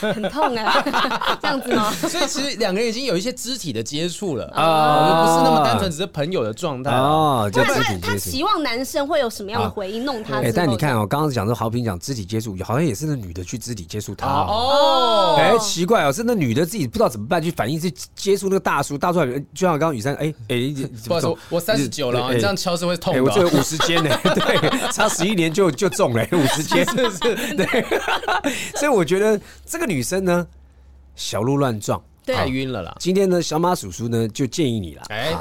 [SPEAKER 4] 很 痛哎，这样子吗？
[SPEAKER 2] 所以其实两个人已经有一些肢体的接触了啊，不是那么单纯只是朋友的状态
[SPEAKER 3] 哦。
[SPEAKER 4] 不然他他期望男生会有什么样的回应弄他？
[SPEAKER 3] 哎，但你看哦，刚刚讲说豪平讲肢体接触，好像也是那女的去肢体接触他哦。哎，奇怪哦，是那女的自己不知道怎么办，去反应去接触那个大叔，大叔就像刚刚雨珊，哎哎，
[SPEAKER 2] 不好意思，我三十九。你这样敲是会痛的。
[SPEAKER 3] 我这个五十肩呢，对，差十一年就就中了五十肩，是不是？对，所以我觉得这个女生呢，小鹿乱撞，
[SPEAKER 2] 太晕了啦。
[SPEAKER 3] 今天呢，小马叔叔呢就建议你了，哎，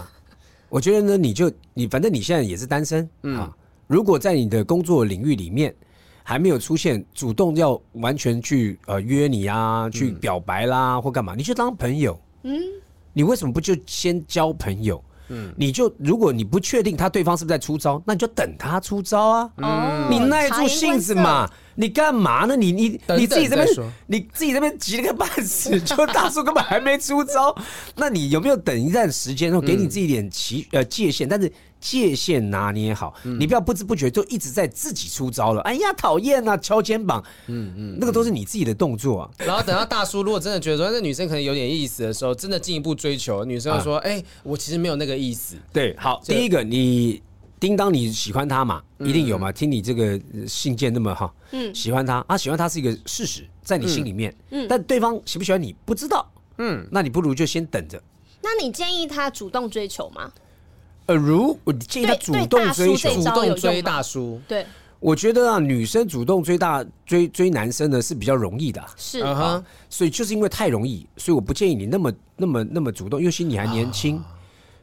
[SPEAKER 3] 我觉得呢，你就你反正你现在也是单身，嗯，如果在你的工作领域里面还没有出现主动要完全去呃约你啊，去表白啦或干嘛，你就当朋友，嗯，你为什么不就先交朋友？嗯，你就如果你不确定他对方是不是在出招，那你就等他出招啊。嗯，你耐住性子嘛。你干嘛呢？你你你自己这边，你自己这边急了个半死，就大叔根本还没出招。那你有没有等一段时间，然后给你自己一点期呃界限？但是界限拿捏好，你不要不知不觉就一直在自己出招了。哎呀，讨厌啊，敲肩膀，嗯嗯，那个都是你自己的动作啊。
[SPEAKER 2] 然后等到大叔如果真的觉得说那女生可能有点意思的时候，真的进一步追求，女生会说：“哎，我其实没有那个意思。”
[SPEAKER 3] 对，好，第一个你。叮当，你喜欢他嘛？一定有嘛？听你这个信件那么哈，嗯，喜欢他啊，喜欢他是一个事实，在你心里面，嗯，但对方喜不喜欢你不知道，嗯，那你不如就先等着。
[SPEAKER 4] 那你建议他主动追求吗？
[SPEAKER 3] 呃，如我建议他主动追求，
[SPEAKER 2] 主动追大叔。
[SPEAKER 4] 对，
[SPEAKER 3] 我觉得啊，女生主动追大追追男生呢是比较容易的，
[SPEAKER 4] 是。啊，
[SPEAKER 3] 所以就是因为太容易，所以我不建议你那么那么那么主动，尤其你还年轻。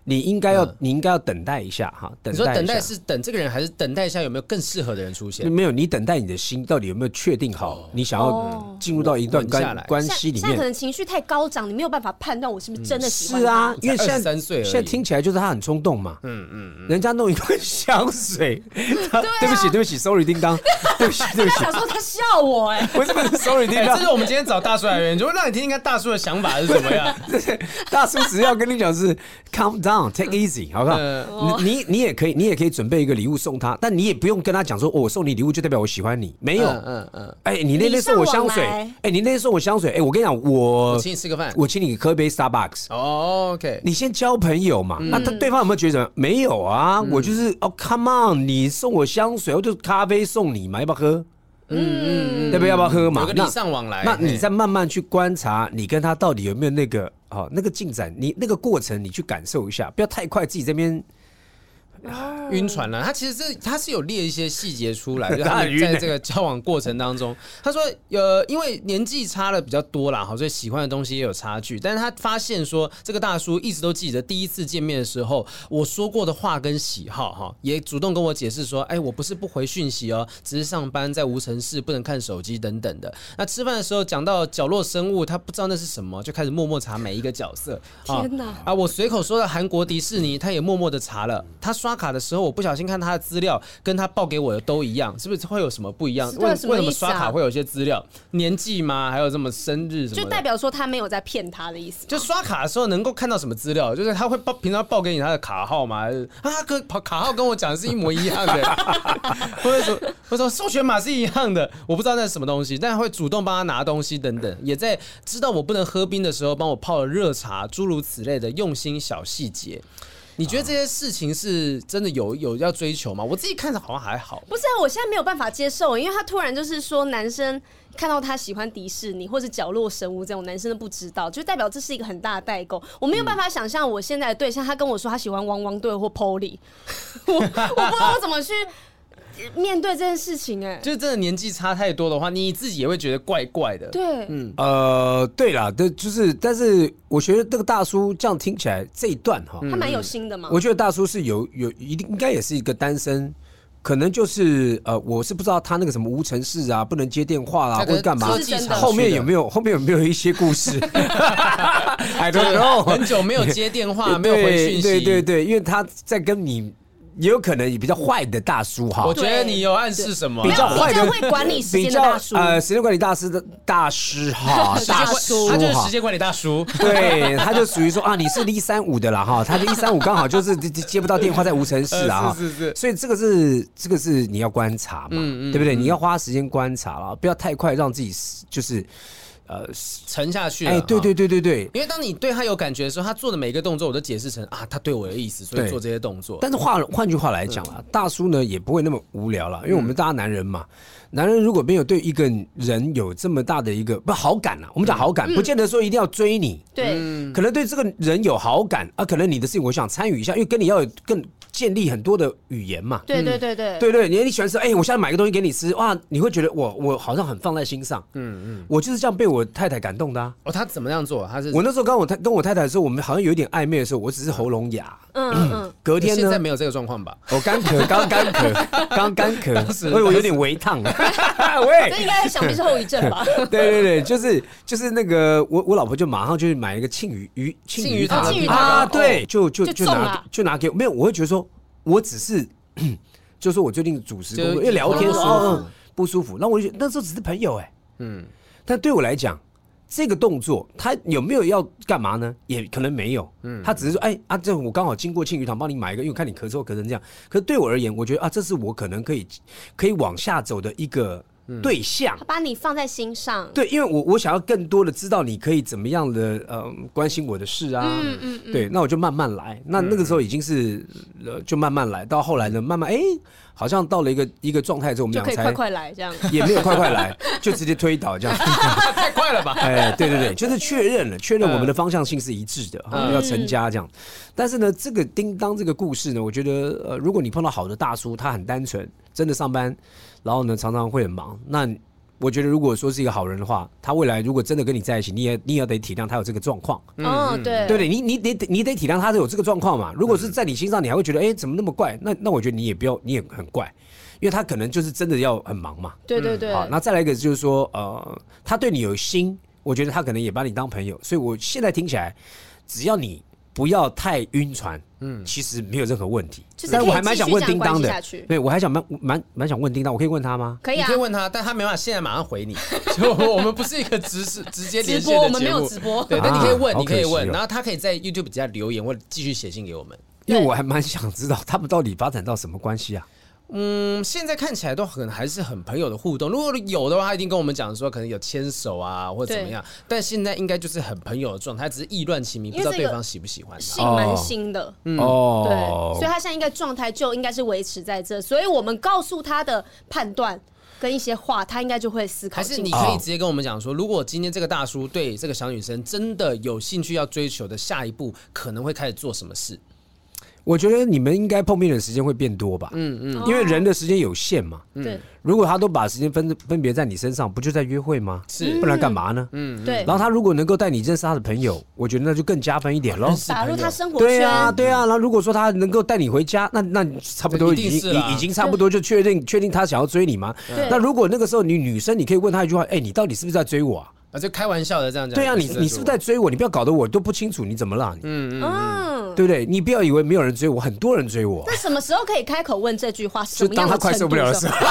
[SPEAKER 3] 你应该要，你应该要等待一下哈。等待，
[SPEAKER 2] 你说等待是等这个人，还是等待一下有没有更适合的人出现？
[SPEAKER 3] 没有，你等待你的心到底有没有确定好？你想要进入到一段关关系里面，
[SPEAKER 4] 现在可能情绪太高涨，你没有办法判断我是不是真的喜欢他。
[SPEAKER 3] 是啊，因为现在三岁，现在听起来就是他很冲动嘛。嗯嗯，人家弄一罐香水，对不起对不起，sorry 叮当，对不起对不起。
[SPEAKER 4] 想说他笑我哎，
[SPEAKER 3] 不是不是，sorry 叮当，
[SPEAKER 2] 这是我们今天找大叔来的原因，就让你听听看大叔的想法是怎么样。
[SPEAKER 3] 大叔只要跟你讲是 calm down。On, take easy，好不好？你你你也可以，你也可以准备一个礼物送他，但你也不用跟他讲说，我送你礼物就代表我喜欢你，没有。嗯嗯。哎，你那天送我香水，哎，你那天送我香水，哎，我跟你讲，我
[SPEAKER 2] 请你吃个饭，
[SPEAKER 3] 我请你喝杯 Starbucks。
[SPEAKER 2] 哦，OK。
[SPEAKER 3] 你先交朋友嘛，那他对方有没有觉得没有啊？我就是哦，Come on，你送我香水，我就咖啡送你嘛，要不要喝？嗯嗯嗯，对不对？要不要喝嘛？
[SPEAKER 2] 有个礼尚往来。
[SPEAKER 3] 那你再慢慢去观察，你跟他到底有没有那个哦，那个进展，你那个过程，你去感受一下，不要太快，自己这边。
[SPEAKER 2] 晕船了，他其实是他是有列一些细节出来，就他在这个交往过程当中，他说呃，因为年纪差的比较多啦，好，所以喜欢的东西也有差距。但是他发现说，这个大叔一直都记得第一次见面的时候我说过的话跟喜好哈，也主动跟我解释说，哎，我不是不回讯息哦，只是上班在无尘室不能看手机等等的。那吃饭的时候讲到角落生物，他不知道那是什么，就开始默默查每一个角色。
[SPEAKER 4] 天哪！
[SPEAKER 2] 啊，我随口说的韩国迪士尼，他也默默的查了。他刷卡的时候，我不小心看他的资料，跟他报给我的都一样，是不是会有什么不一样？为为什么刷卡会有些资料？年纪吗？还有什么生日什么？
[SPEAKER 4] 就代表说他没有在骗他的意思。
[SPEAKER 2] 就刷卡的时候能够看到什么资料？就是他会报平常报给你他的卡号吗？啊，跟卡号跟我讲的是一模一样的，或者说或者说授权码是一样的，我不知道那是什么东西，但会主动帮他拿东西等等，也在知道我不能喝冰的时候帮我泡了热茶，诸如此类的用心小细节。你觉得这些事情是真的有有要追求吗？我自己看着好像还好。
[SPEAKER 4] 不是啊，我现在没有办法接受，因为他突然就是说，男生看到他喜欢迪士尼或者角落神物这种，男生都不知道，就代表这是一个很大的代沟。我没有办法想象我现在的对象，他跟我说他喜欢汪汪队或 Polly，我我不知道我怎么去。面对这件事情，哎，
[SPEAKER 2] 就是真的年纪差太多的话，你自己也会觉得怪怪的。
[SPEAKER 4] 对，
[SPEAKER 3] 嗯，呃，对啦，对，就是，但是我觉得这个大叔这样听起来这一段哈，
[SPEAKER 4] 他蛮有心的嘛。
[SPEAKER 3] 我觉得大叔是有有一定应该也是一个单身，可能就是呃，我是不知道他那个什么无尘室啊，不能接电话啦，或者干嘛，后面有没有后面有没有一些故事？Don't know，
[SPEAKER 2] 很久没有接电话，没有回讯息，
[SPEAKER 3] 对对对，因为他在跟你。也有可能也比较坏的大叔哈，
[SPEAKER 2] 我觉得你有暗示什么？
[SPEAKER 3] 比较坏的
[SPEAKER 4] 会管理时间的大叔，
[SPEAKER 3] 呃，时间管理大师的大师哈，
[SPEAKER 2] 大叔，他就是时间管理大叔，
[SPEAKER 3] 对，他就属于说啊，你是一三五的啦哈，他的 一三五刚好就是接不到电话在无尘室啊，
[SPEAKER 2] 是是是，
[SPEAKER 3] 所以这个是这个是你要观察嘛，对不对？你要花时间观察了，不要太快让自己就是。呃，
[SPEAKER 2] 沉下去了。
[SPEAKER 3] 哎，对对对对对，
[SPEAKER 2] 因为当你对他有感觉的时候，他做的每一个动作，我都解释成啊，他对我有意思，所以做这些动作。
[SPEAKER 3] 但是换换句话来讲啊，大叔呢也不会那么无聊了，因为我们大家男人嘛，男人如果没有对一个人有这么大的一个不好感啊，我们讲好感，不见得说一定要追你，
[SPEAKER 4] 对，
[SPEAKER 3] 可能对这个人有好感啊，可能你的事情我想参与一下，因为跟你要有更。建立很多的语言嘛，
[SPEAKER 4] 对对对对，
[SPEAKER 3] 对对，你你喜欢吃，哎，我现在买个东西给你吃，哇，你会觉得我我好像很放在心上，嗯嗯，我就是这样被我太太感动的啊。
[SPEAKER 2] 哦，他怎么样做？他是
[SPEAKER 3] 我那时候跟我太跟我太太的时候，我们好像有一点暧昧的时候，我只是喉咙哑，嗯嗯，隔天呢，
[SPEAKER 2] 现在没有这个状况吧？
[SPEAKER 3] 我干咳，刚干咳，刚干咳，所以我有点微烫，
[SPEAKER 4] 喂，这应该想必是后遗症吧？
[SPEAKER 3] 对对对，就是就是那个我我老婆就马上就去买一个庆余鱼
[SPEAKER 2] 庆余汤，
[SPEAKER 4] 庆余汤
[SPEAKER 3] 啊，对，就就就拿就拿给我，没有，我会觉得说。我只是，就说我最近主持工作，因为聊天说嗯不舒服，那我就那时候只是朋友哎，嗯，但对我来讲，这个动作他有没有要干嘛呢？也可能没有，嗯，他只是说哎啊，这我刚好经过庆余堂帮你买一个，因为看你咳嗽咳成这样，可是对我而言，我觉得啊，这是我可能可以可以往下走的一个。对象，
[SPEAKER 4] 他把你放在心上。
[SPEAKER 3] 对，因为我我想要更多的知道你可以怎么样的呃关心我的事啊。嗯嗯嗯。对，那我就慢慢来。那那个时候已经是呃就慢慢来，到后来呢，慢慢哎，好像到了一个一个状态之后，我们俩才
[SPEAKER 4] 快快来这样。
[SPEAKER 3] 也没有快快来，就直接推倒这样。
[SPEAKER 2] 太快了吧？
[SPEAKER 3] 哎，对对对，就是确认了，确认我们的方向性是一致的，要成家这样。但是呢，这个叮当这个故事呢，我觉得呃，如果你碰到好的大叔，他很单纯，真的上班。然后呢，常常会很忙。那我觉得，如果说是一个好人的话，他未来如果真的跟你在一起，你也你也得体谅他有这个状况。
[SPEAKER 4] 嗯，对，
[SPEAKER 3] 对对，你你得你得体谅他有这个状况嘛。如果是在你心上，你还会觉得，哎，怎么那么怪？那那我觉得你也不要，你也很怪，因为他可能就是真的要很忙嘛。
[SPEAKER 4] 对对对。
[SPEAKER 3] 好，那再来一个就是说，呃，他对你有心，我觉得他可能也把你当朋友。所以我现在听起来，只要你。不要太晕船，嗯，其实没有任何问题。但我还蛮想问叮当的，对，我还想蛮蛮蛮想问叮当，我可以问他吗？
[SPEAKER 4] 可以啊，
[SPEAKER 2] 你可以问他，但他没办法现在马上回你。就我们不是一个直视直接连线的节目，
[SPEAKER 4] 我们没有直播。
[SPEAKER 2] 对，但你可以问，你可以问，然后他可以在 YouTube 底下留言或者继续写信给我们。
[SPEAKER 3] 因为我还蛮想知道他们到底发展到什么关系啊？
[SPEAKER 2] 嗯，现在看起来都很还是很朋友的互动。如果有的话，他一定跟我们讲说可能有牵手啊，或者怎么样。但现在应该就是很朋友的状态，只是意乱情迷，不知道对方喜不喜欢他。
[SPEAKER 4] 信蛮新的，哦，对，所以他现在应该状态就应该是维持在这。所以我们告诉他的判断跟一些话，他应该就会思考。
[SPEAKER 2] 还是你可以直接跟我们讲说，如果今天这个大叔对这个小女生真的有兴趣要追求的，下一步可能会开始做什么事？
[SPEAKER 3] 我觉得你们应该碰面的时间会变多吧，嗯嗯，因为人的时间有限嘛，
[SPEAKER 4] 对。
[SPEAKER 3] 如果他都把时间分分别在你身上，不就在约会吗？
[SPEAKER 2] 是，
[SPEAKER 3] 不然干嘛呢？
[SPEAKER 4] 嗯，对。
[SPEAKER 3] 然后他如果能够带你认识他的朋友，我觉得那就更加分一点喽。
[SPEAKER 4] 打入他生活圈。
[SPEAKER 3] 对啊，对啊。然后如果说他能够带你回家，那那差不多已经已已经差不多就确定确定他想要追你吗？那如果那个时候你女生，你可以问他一句话：哎，你到底是不是在追我啊？
[SPEAKER 2] 啊，就开玩笑的这样讲。
[SPEAKER 3] 对啊，你你是不是在追我？你不要搞得我都不清楚你怎么了？嗯嗯，对不对？你不要以为没有人追我，很多人追我。
[SPEAKER 4] 那什么时候可以开口问这句话？
[SPEAKER 3] 就当他快受不了的时候。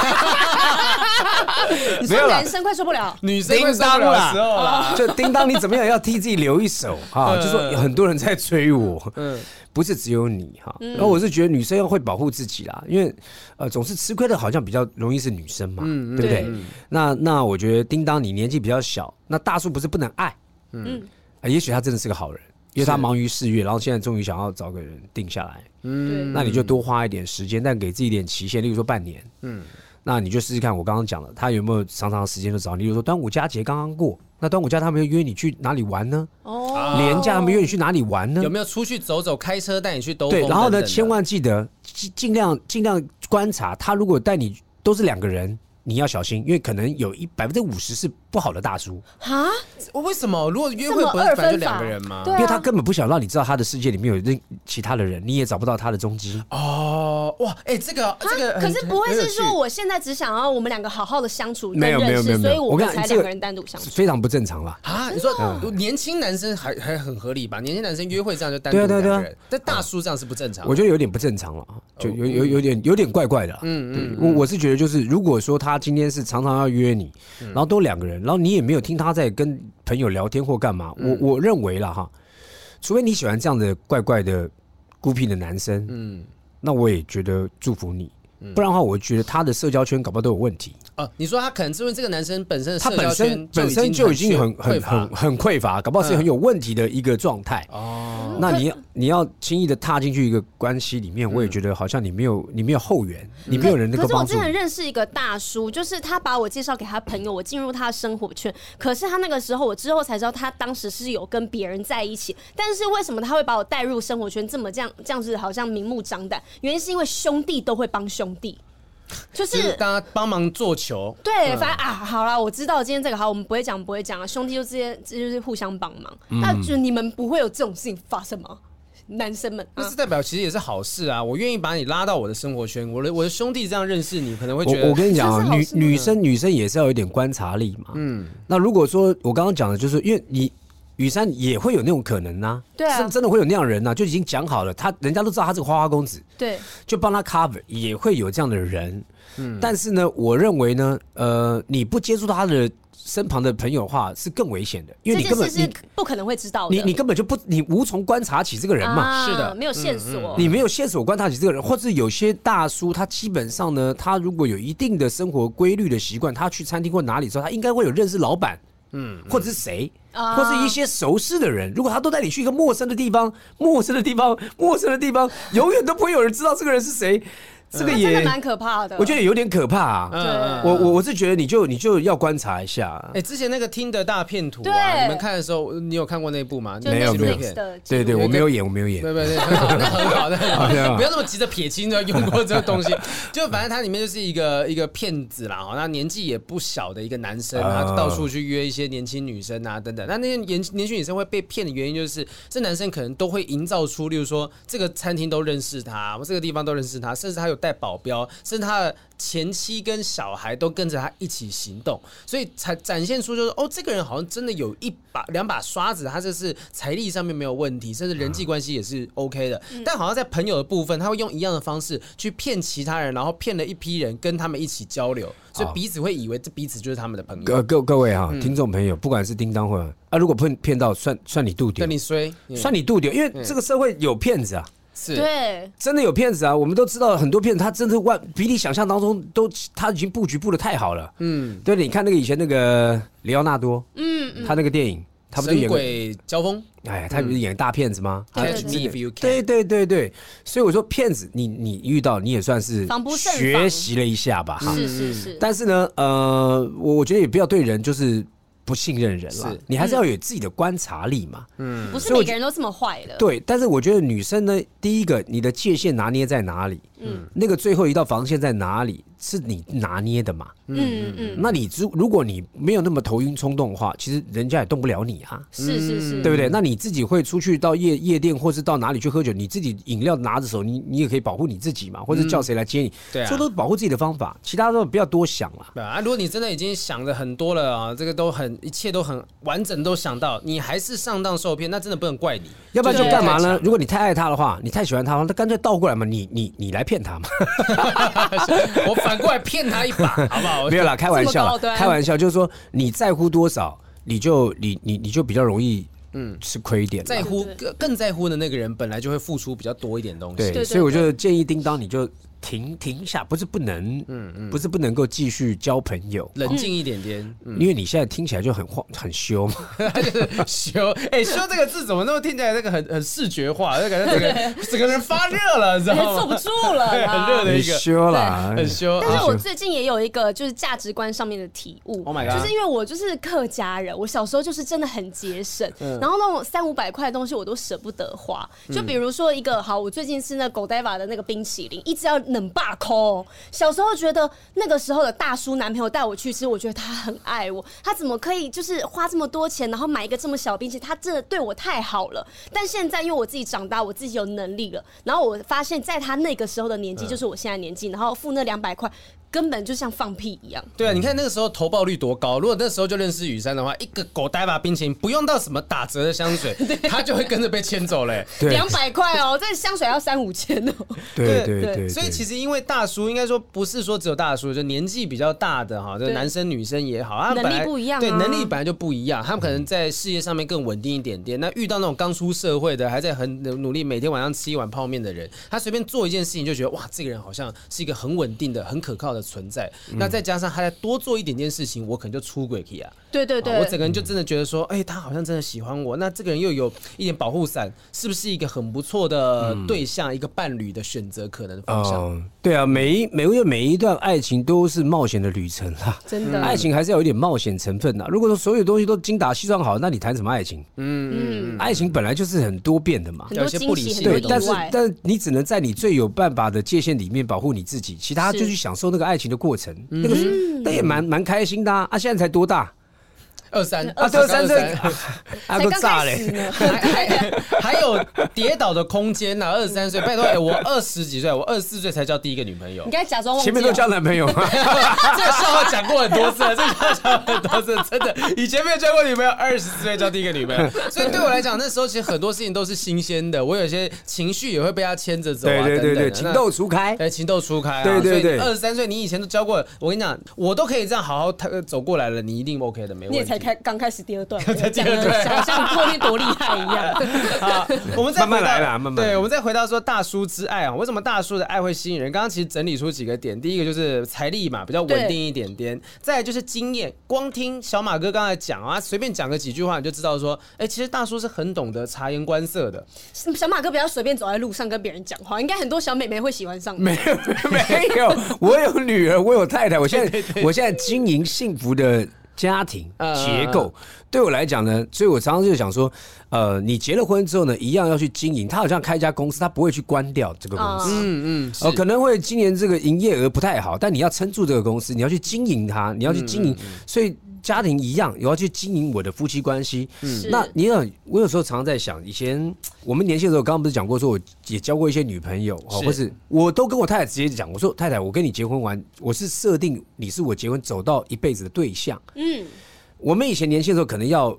[SPEAKER 4] 没有男生快受不了，
[SPEAKER 2] 女生快受不了的时候啦。
[SPEAKER 3] 就叮当，你怎么样要替自己留一手啊？就说有很多人在追我。嗯。不是只有你哈，然后我是觉得女生要会保护自己啦，因为呃总是吃亏的，好像比较容易是女生嘛，对不对？那那我觉得叮当你年纪比较小，那大叔不是不能爱，嗯，也许他真的是个好人，因为他忙于事业，然后现在终于想要找个人定下来，嗯，那你就多花一点时间，但给自己一点期限，例如说半年，嗯，那你就试试看我刚刚讲了，他有没有长长的时间就找你，例如说端午佳节刚刚过。那端午假他们约你去哪里玩呢？哦，年假他们约你去哪里玩呢？
[SPEAKER 2] 有没有出去走走，开车带你去兜风？
[SPEAKER 3] 对，然后呢，千万记得尽尽量尽量观察他，如果带你都是两个人。你要小心，因为可能有一百分之五十是不好的大叔
[SPEAKER 4] 哈，
[SPEAKER 2] 我为什么？如果约会不是本来就两个人吗？
[SPEAKER 3] 因为他根本不想让你知道他的世界里面有任其他的人，你也找不到他的踪迹。
[SPEAKER 2] 哦，哇，哎，这个这个，
[SPEAKER 4] 可是不会是说我现在只想要我们两个好好的相处，没有没有没有，所以我们才两个人单独相处，
[SPEAKER 3] 非常不正常了
[SPEAKER 2] 啊！你说年轻男生还还很合理吧？年轻男生约会这样就单独两个人，但大叔这样是不正常。
[SPEAKER 3] 我觉得有点不正常了，就有有有点有点怪怪的。嗯嗯，我我是觉得就是如果说他今天是常常。要约你，然后都两个人，然后你也没有听他在跟朋友聊天或干嘛。我我认为了哈，除非你喜欢这样的怪怪的孤僻的男生，嗯，那我也觉得祝福你。不然的话，我觉得他的社交圈搞不好都有问题。
[SPEAKER 2] 哦，你说他可能是因为这个男生本身的社交圈
[SPEAKER 3] 本身就已经很很很很匮乏，搞不好是很有问题的一个状态。哦，那你你要轻易的踏进去一个关系里面，我也觉得好像你没有你没有后援，你没有人能够帮助。可
[SPEAKER 4] 是我之前认识一个大叔，就是他把我介绍给他朋友，我进入他的生活圈。可是他那个时候，我之后才知道他当时是有跟别人在一起。但是为什么他会把我带入生活圈这么这样这样子，好像明目张胆？原因是因为兄弟都会帮兄弟。就是
[SPEAKER 2] 大家帮忙做球，
[SPEAKER 4] 对，反正啊，好啦，我知道今天这个好，我们不会讲，不会讲啊，兄弟就直接就是互相帮忙。那就你们不会有这种事情发生吗？男生们，
[SPEAKER 2] 那是代表其实也是好事啊。我愿意把你拉到我的生活圈，我的我的兄弟这样认识你，可能会觉得。
[SPEAKER 3] 我跟你讲啊，女女生女生也是要有点观察力嘛。嗯，那如果说我刚刚讲的就是因为你。雨山也会有那种可能呐，
[SPEAKER 4] 对啊，
[SPEAKER 3] 真真的会有那样人呐，就已经讲好了，他人家都知道他是个花花公子，
[SPEAKER 4] 对，
[SPEAKER 3] 就帮他 cover，也会有这样的人，嗯，但是呢，我认为呢，呃，你不接触到他的身旁的朋友的话，是更危险的，因为你根本你
[SPEAKER 4] 不可能会知道的，
[SPEAKER 3] 你你根本就不，你无从观察起这个人嘛，
[SPEAKER 2] 是的，
[SPEAKER 4] 没有线索，
[SPEAKER 3] 你没有线索观察起这个人，或者有些大叔，他基本上呢，他如果有一定的生活规律的习惯，他去餐厅或哪里之后，他应该会有认识老板。嗯，或者是谁，或是一些熟识的人，如果他都带你去一个陌生的地方，陌生的地方，陌生的地方，永远都不会有人知道这个人是谁。这个也
[SPEAKER 4] 蛮可怕的，
[SPEAKER 3] 我觉得有点可怕啊。嗯，我我我是觉得你就你就要观察一下。
[SPEAKER 2] 哎，之前那个 Tinder 大片图啊，你们看的时候，你有看过那部吗？
[SPEAKER 3] 没有没有。对对，我没有演，我没有演。
[SPEAKER 2] 对对对，很好，那很好，那很好。不要那么急着撇清，就用过这个东西。就反正它里面就是一个一个骗子啦，那年纪也不小的一个男生，他到处去约一些年轻女生啊等等。那那些年年轻女生会被骗的原因，就是这男生可能都会营造出，例如说这个餐厅都认识他，这个地方都认识他，甚至他有带保镖，甚至他的前妻跟小孩都跟着他一起行动，所以才展现出就是哦，这个人好像真的有一把两把刷子，他这是财力上面没有问题，甚至人际关系也是 OK 的。但好像在朋友的部分，他会用一样的方式去骗其他人，然后骗了一批人跟他们一起交流，所以彼此会以为这彼此就是他们的朋友。
[SPEAKER 3] 各各各位哈，听众朋友，不管是叮当或啊，如果骗骗到算算你度丢，
[SPEAKER 2] 算你衰，
[SPEAKER 3] 算你度丢，因为这个社会有骗子啊。
[SPEAKER 2] 是
[SPEAKER 4] 对，
[SPEAKER 3] 真的有骗子啊！我们都知道很多骗子，他真的万比你想象当中都，他已经布局布的太好了。嗯，对，你看那个以前那个里奥纳多，嗯，他那个电影，他不是演
[SPEAKER 2] 鬼交锋？
[SPEAKER 3] 哎，他不是演大骗子吗？
[SPEAKER 2] 对对对，
[SPEAKER 3] 对对对对，所以我说骗子，你你遇到你也算是学习了一下吧？哈，
[SPEAKER 4] 是是是。
[SPEAKER 3] 但是呢，呃，我我觉得也不要对人就是。不信任人了，你还是要有自己的观察力嘛。
[SPEAKER 4] 嗯，不是每个人都这么坏的。
[SPEAKER 3] 对，但是我觉得女生呢，第一个，你的界限拿捏在哪里？嗯，那个最后一道防线在哪里？是你拿捏的嘛？嗯嗯，那你如如果你没有那么头晕冲动的话，其实人家也动不了你啊。
[SPEAKER 4] 是是是，
[SPEAKER 3] 对不对？那你自己会出去到夜夜店，或是到哪里去喝酒？你自己饮料拿着手，你你也可以保护你自己嘛，或者叫谁来接你？对啊，这都是保护自己的方法，其他都不要多想了。
[SPEAKER 2] 对啊，如果你真的已经想的很多了啊，这个都很一切都很完整，都想到你还是上当受骗，那真的不能怪你。
[SPEAKER 3] 要不然就干嘛呢？如果你太爱他的话，你太喜欢他的话，那干脆倒过来嘛，你你你来骗他嘛。
[SPEAKER 2] 我反过来骗他一把，好不好？
[SPEAKER 3] 没有啦，开玩笑，开玩笑，就是说你在乎多少，你就你你你就比较容易，嗯，吃亏一点。
[SPEAKER 2] 在乎更更在乎的那个人，本来就会付出比较多一点东西。
[SPEAKER 3] 对，所以我就建议叮当，你就。停停下，不是不能，嗯嗯，不是不能够继续交朋友，
[SPEAKER 2] 冷静一点点，
[SPEAKER 3] 因为你现在听起来就很慌很羞嘛，
[SPEAKER 2] 羞，哎，羞这个字怎么那么听起来那个很很视觉化，就感觉整个 整个人发热了，你知道吗？
[SPEAKER 4] 坐不住了，
[SPEAKER 2] 很热的一个。
[SPEAKER 3] 羞啦，
[SPEAKER 2] 很羞。
[SPEAKER 4] 但是我最近也有一个就是价值观上面的体悟
[SPEAKER 2] ，Oh my god，
[SPEAKER 4] 就是因为我就是客家人，我小时候就是真的很节省，然后那种三五百块的东西我都舍不得花，就比如说一个好，我最近吃那 Godiva 的那个冰淇淋，一直要。冷霸抠，小时候觉得那个时候的大叔男朋友带我去吃，我觉得他很爱我，他怎么可以就是花这么多钱，然后买一个这么小冰淇淋，他真的对我太好了。但现在因为我自己长大，我自己有能力了，然后我发现在他那个时候的年纪，就是我现在年纪，然后付那两百块。根本就像放屁一样。
[SPEAKER 2] 对啊，你看那个时候投报率多高。如果那时候就认识雨珊的话，一个狗呆把冰淇淋不用到什么打折的香水，他就会跟着被牵走嘞。
[SPEAKER 4] 两百块哦，这香水要三五千哦。
[SPEAKER 3] 对对对。
[SPEAKER 2] 所以其实因为大叔应该说不是说只有大叔，就年纪比较大的哈，就男生女生也好，他
[SPEAKER 4] 能力不一样。
[SPEAKER 2] 对，能力本来就不一样，他们可能在事业上面更稳定一点点。那遇到那种刚出社会的，还在很努力，每天晚上吃一碗泡面的人，他随便做一件事情就觉得哇，这个人好像是一个很稳定的、很可靠的存在。那再加上他再多做一点点事情，我可能就出轨去啊。
[SPEAKER 4] 对对对，
[SPEAKER 2] 我整个人就真的觉得说，哎，他好像真的喜欢我。那这个人又有一点保护伞，是不是一个很不错的对象，一个伴侣的选择可能方向？
[SPEAKER 3] 对啊，每一每个月每一段爱情都是冒险的旅程啦。
[SPEAKER 4] 真的，
[SPEAKER 3] 爱情还是要有点冒险成分的。如果说所有东西都精打细算好，那你谈什么爱情？嗯嗯，爱情本来就是很多变的嘛，
[SPEAKER 4] 有些不理性。
[SPEAKER 3] 对，但是但是你只能在你最有办法的界限里面保护你自己，其他就去享受那个爱情的过程。那个是那也蛮蛮开心的啊！啊，现在才多大？
[SPEAKER 2] 二三。
[SPEAKER 3] 啊，二三岁，还不 炸嘞，
[SPEAKER 2] 还还还有跌倒的空间呐！二十三岁，拜托，哎，我二十几岁，我二十四岁才交第一个女朋友。
[SPEAKER 4] 你该假装
[SPEAKER 3] 前面都交男朋友。吗？这
[SPEAKER 2] 个笑话讲过很多次了，这个笑话讲过很多次，真的，以前没有交过女朋友，二十四岁交第一个女朋友，所以对我来讲，那时候其实很多事情都是新鲜的，我有些情绪也会被他牵着走啊，
[SPEAKER 3] 对对对，情窦初开，
[SPEAKER 2] 哎，情窦初开，
[SPEAKER 3] 对对对，
[SPEAKER 2] 二十三岁，你以前都交过，我跟你讲，我都可以这样好好走过来了，你一定 OK 的，
[SPEAKER 4] 没问题。开刚开始第二段，讲的好像你后面多厉害一样。
[SPEAKER 2] 好，我们再
[SPEAKER 3] 慢慢来啦，慢慢。
[SPEAKER 2] 对，我们再回到说大叔之爱啊，为什么大叔的爱会吸引人？刚刚其实整理出几个点，第一个就是财力嘛，比较稳定一点点；再来就是经验，光听小马哥刚才讲啊，随便讲个几句话，你就知道说，哎，其实大叔是很懂得察言观色的。
[SPEAKER 4] 小马哥不要随便走在路上跟别人讲话，应该很多小美眉会喜欢上。
[SPEAKER 3] 没有，没有，我有女儿，我有太太，我现在我现在经营幸福的家庭结构。对我来讲呢，所以我常常就想说，呃，你结了婚之后呢，一样要去经营。他好像开一家公司，他不会去关掉这个公司。嗯嗯，哦，可能会今年这个营业额不太好，但你要撑住这个公司，你要去经营它，你要去经营。所以。家庭一样，我要去经营我的夫妻关系。嗯，那你有我有时候常常在想，以前我们年轻的时候，刚刚不是讲过，说我也交过一些女朋友，哦，或是我都跟我太太直接讲，我说太太，我跟你结婚完，我是设定你是我结婚走到一辈子的对象。嗯，我们以前年轻的时候可能要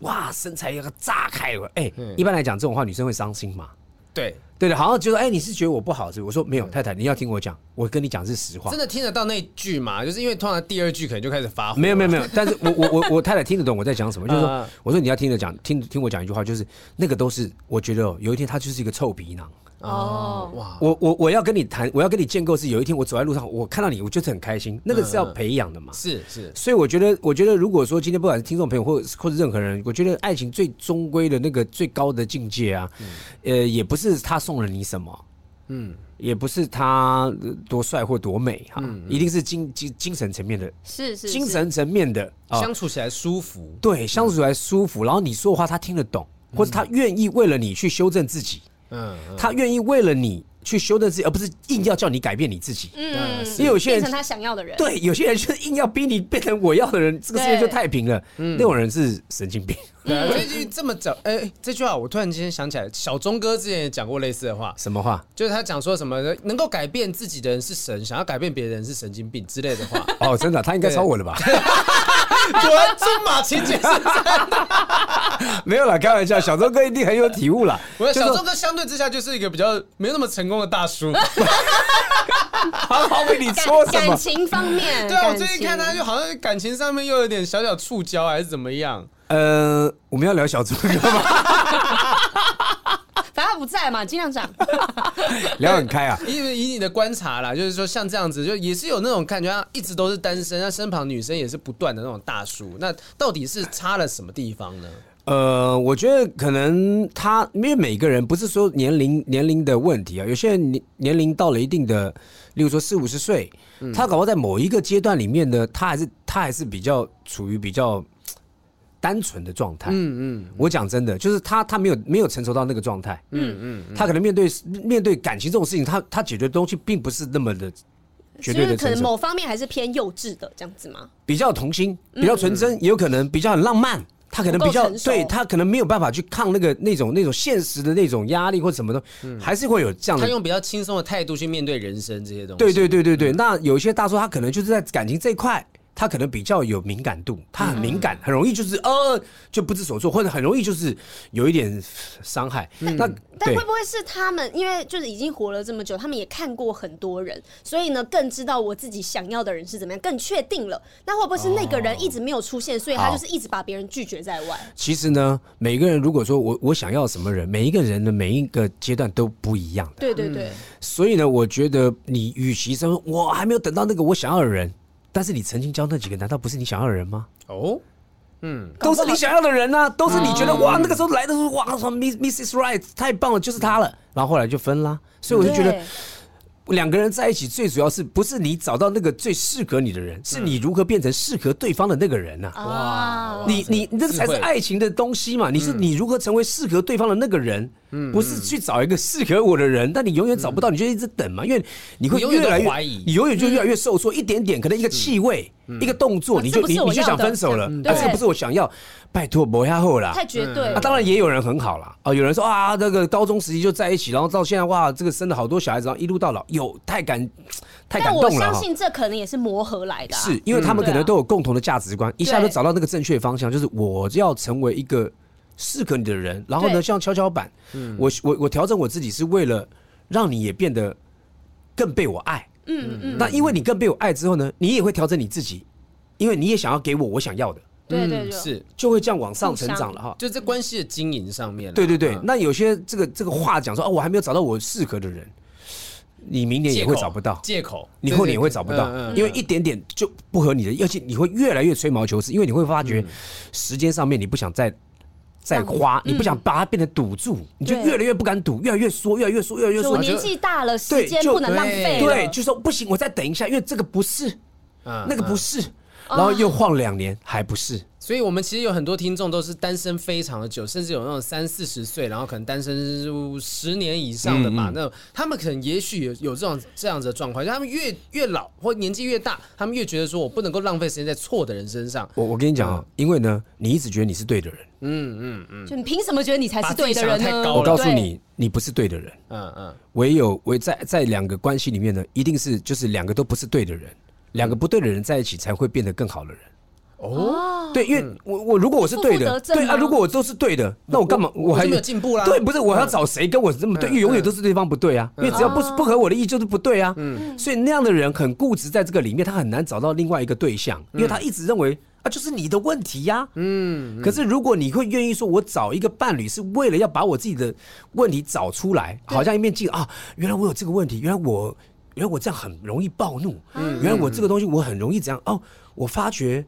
[SPEAKER 3] 哇身材要炸开了，哎，一般来讲这种话女生会伤心嘛？
[SPEAKER 2] 对。
[SPEAKER 3] 对的，好像就说，哎，你是觉得我不好是不是？我说没有，太太，你要听我讲，我跟你讲是实话。
[SPEAKER 2] 真的听得到那句吗？就是因为通常第二句可能就开始发火。
[SPEAKER 3] 没有没有没有，但是我 我我我太太听得懂我在讲什么，就是说，我说你要听得讲，听听我讲一句话，就是那个都是我觉得有一天他就是一个臭皮囊。哦，哇！我我我要跟你谈，我要跟你建构是有一天我走在路上，我看到你，我就是很开心。那个是要培养的嘛？
[SPEAKER 2] 是是。
[SPEAKER 3] 所以我觉得，我觉得如果说今天不管是听众朋友或或者任何人，我觉得爱情最终归的那个最高的境界啊，呃，也不是他送了你什么，嗯，也不是他多帅或多美哈，一定是精精精神层面的，
[SPEAKER 4] 是是
[SPEAKER 3] 精神层面的
[SPEAKER 2] 相处起来舒服，
[SPEAKER 3] 对，相处起来舒服，然后你说的话他听得懂，或者他愿意为了你去修正自己，嗯，他愿意为了你。去修正自己，而不是硬要叫你改变你自己。嗯，因为有些人
[SPEAKER 4] 变成他想要的人，
[SPEAKER 3] 对，有些人就是硬要逼你变成我要的人，这个世界就太平了。嗯，那种人是神经病。
[SPEAKER 2] 对，最近这么早，哎，这句话我突然间想起来，小钟哥之前也讲过类似的话。
[SPEAKER 3] 什么话？
[SPEAKER 2] 就是他讲说什么能够改变自己的人是神，想要改变别人是神经病之类的话。
[SPEAKER 3] 哦，真的，他应该抄我的吧？
[SPEAKER 2] 果然金马情节是
[SPEAKER 3] 没有啦，开玩笑，小周哥一定很有体悟啦。
[SPEAKER 2] 我小周哥相对之下就是一个比较没有那么成功的大叔。
[SPEAKER 3] 好好为你说什么？
[SPEAKER 4] 感情方面，
[SPEAKER 2] 对啊，我最近看他就好像感情上面又有点小小触礁，还是怎么样？
[SPEAKER 3] 呃，我们要聊小周哥
[SPEAKER 4] 吗？不在嘛，尽量讲。
[SPEAKER 3] 聊很开啊，
[SPEAKER 2] 因为以你的观察啦，就是说像这样子，就也是有那种感觉，一直都是单身，那身旁女生也是不断的那种大叔，那到底是差了什么地方呢？
[SPEAKER 3] 呃，我觉得可能他因为每个人不是说年龄年龄的问题啊，有些人年年龄到了一定的，例如说四五十岁，他搞不好在某一个阶段里面呢，他还是他还是比较处于比较单纯的状态。嗯嗯，我讲真的，就是他他没有没有成熟到那个状态。嗯嗯，他可能面对面对感情这种事情，他他解决的东西并不是那么的绝对的
[SPEAKER 4] 可能某方面还是偏幼稚的这样子吗？
[SPEAKER 3] 比较童心，比较纯真，也有可能比较很浪漫。他可能比较对他可能没有办法去抗那个那种那种现实的那种压力或什么的，还是会有这样的。
[SPEAKER 2] 他用比较轻松的态度去面对人生这些东西。
[SPEAKER 3] 对对对对对，那有一些大叔他可能就是在感情这一块。他可能比较有敏感度，他很敏感，很容易就是呃就不知所措，或者很容易就是有一点伤害。
[SPEAKER 4] 那但会不会是他们因为就是已经活了这么久，他们也看过很多人，所以呢更知道我自己想要的人是怎么样，更确定了。那会不会是那个人一直没有出现，所以他就是一直把别人拒绝在外？
[SPEAKER 3] 其实呢，每个人如果说我我想要什么人，每一个人的每一个阶段都不一样的。
[SPEAKER 4] 对对对。
[SPEAKER 3] 所以呢，我觉得你与其说我还没有等到那个我想要的人。但是你曾经交那几个，难道不是你想要的人吗？哦，嗯，都是你想要的人啊，都是你觉得哇，那个时候来的时候哇，什么 Mrs. Right 太棒了，就是他了。然后后来就分啦，所以我就觉得两个人在一起最主要是不是你找到那个最适合你的人，是你如何变成适合对方的那个人呢？哇，你你你这个才是爱情的东西嘛？你是你如何成为适合对方的那个人？不是去找一个适合我的人，但你永远找不到，你就一直等嘛，因为你会越来越怀疑，你永远就越来越受挫，一点点可能一个气味，一个动作，你就你你就想分手了，啊，这个不是我想要，拜托不要后啦，
[SPEAKER 4] 太绝对。
[SPEAKER 3] 啊，当然也有人很好了啊，有人说啊，这个高中时期就在一起，然后到现在哇，这个生了好多小孩子，然后一路到老，有太感太感动了。
[SPEAKER 4] 但我相信这可能也是磨合来的，
[SPEAKER 3] 是因为他们可能都有共同的价值观，一下就找到那个正确方向，就是我要成为一个。适合你的人，然后呢，像跷跷板，嗯、我我我调整我自己是为了让你也变得更被我爱，嗯嗯嗯。那因为你更被我爱之后呢，你也会调整你自己，因为你也想要给我我想要的，
[SPEAKER 4] 对对对，
[SPEAKER 2] 是。
[SPEAKER 3] 就会这样往上成长了哈。
[SPEAKER 2] 就在关系的经营上面，
[SPEAKER 3] 对对对。那有些这个这个话讲说哦，我还没有找到我适合的人，你明年也会找不到。
[SPEAKER 2] 借口，
[SPEAKER 3] 你后年也会找不到，因为一点点就不合你的，而且你会越来越吹毛求疵，因为你会发觉时间上面你不想再。在花，你不想把它变成赌注，你就越来越不敢赌，越来越缩，越来越缩，越来越缩。
[SPEAKER 4] 我年纪大了，时间不能浪费。
[SPEAKER 3] 对，就说不行，我再等一下，因为这个不是，那个不是。然后又晃两年还不是。
[SPEAKER 2] 所以，我们其实有很多听众都是单身非常的久，甚至有那种三四十岁，然后可能单身十年以上的嘛。嗯嗯，那他们可能也许有有这种这样子的状况，就他们越越老或年纪越大，他们越觉得说我不能够浪费时间在错的人身上。
[SPEAKER 3] 我我跟你讲啊，嗯、因为呢，你一直觉得你是对的人，
[SPEAKER 2] 嗯嗯嗯，
[SPEAKER 4] 就你凭什么觉得你才是对的人呢？
[SPEAKER 3] 我告诉你，你不是对的人。嗯嗯，唯有唯在在两个关系里面呢，一定是就是两个都不是对的人，两个不对的人在一起才会变得更好的人。哦，对，因为我我如果我是对的，对啊，如果我都是对的，那我干嘛我还
[SPEAKER 2] 没有进步啦？
[SPEAKER 3] 对，不是我要找谁跟我这么对？因为永远都是对方不对啊，因为只要不不合我的意就是不对啊。嗯，所以那样的人很固执，在这个里面他很难找到另外一个对象，因为他一直认为啊，就是你的问题呀。嗯，可是如果你会愿意说，我找一个伴侣是为了要把我自己的问题找出来，好像一面镜啊，原来我有这个问题，原来我原来我这样很容易暴怒，嗯，原来我这个东西我很容易这样哦，我发觉。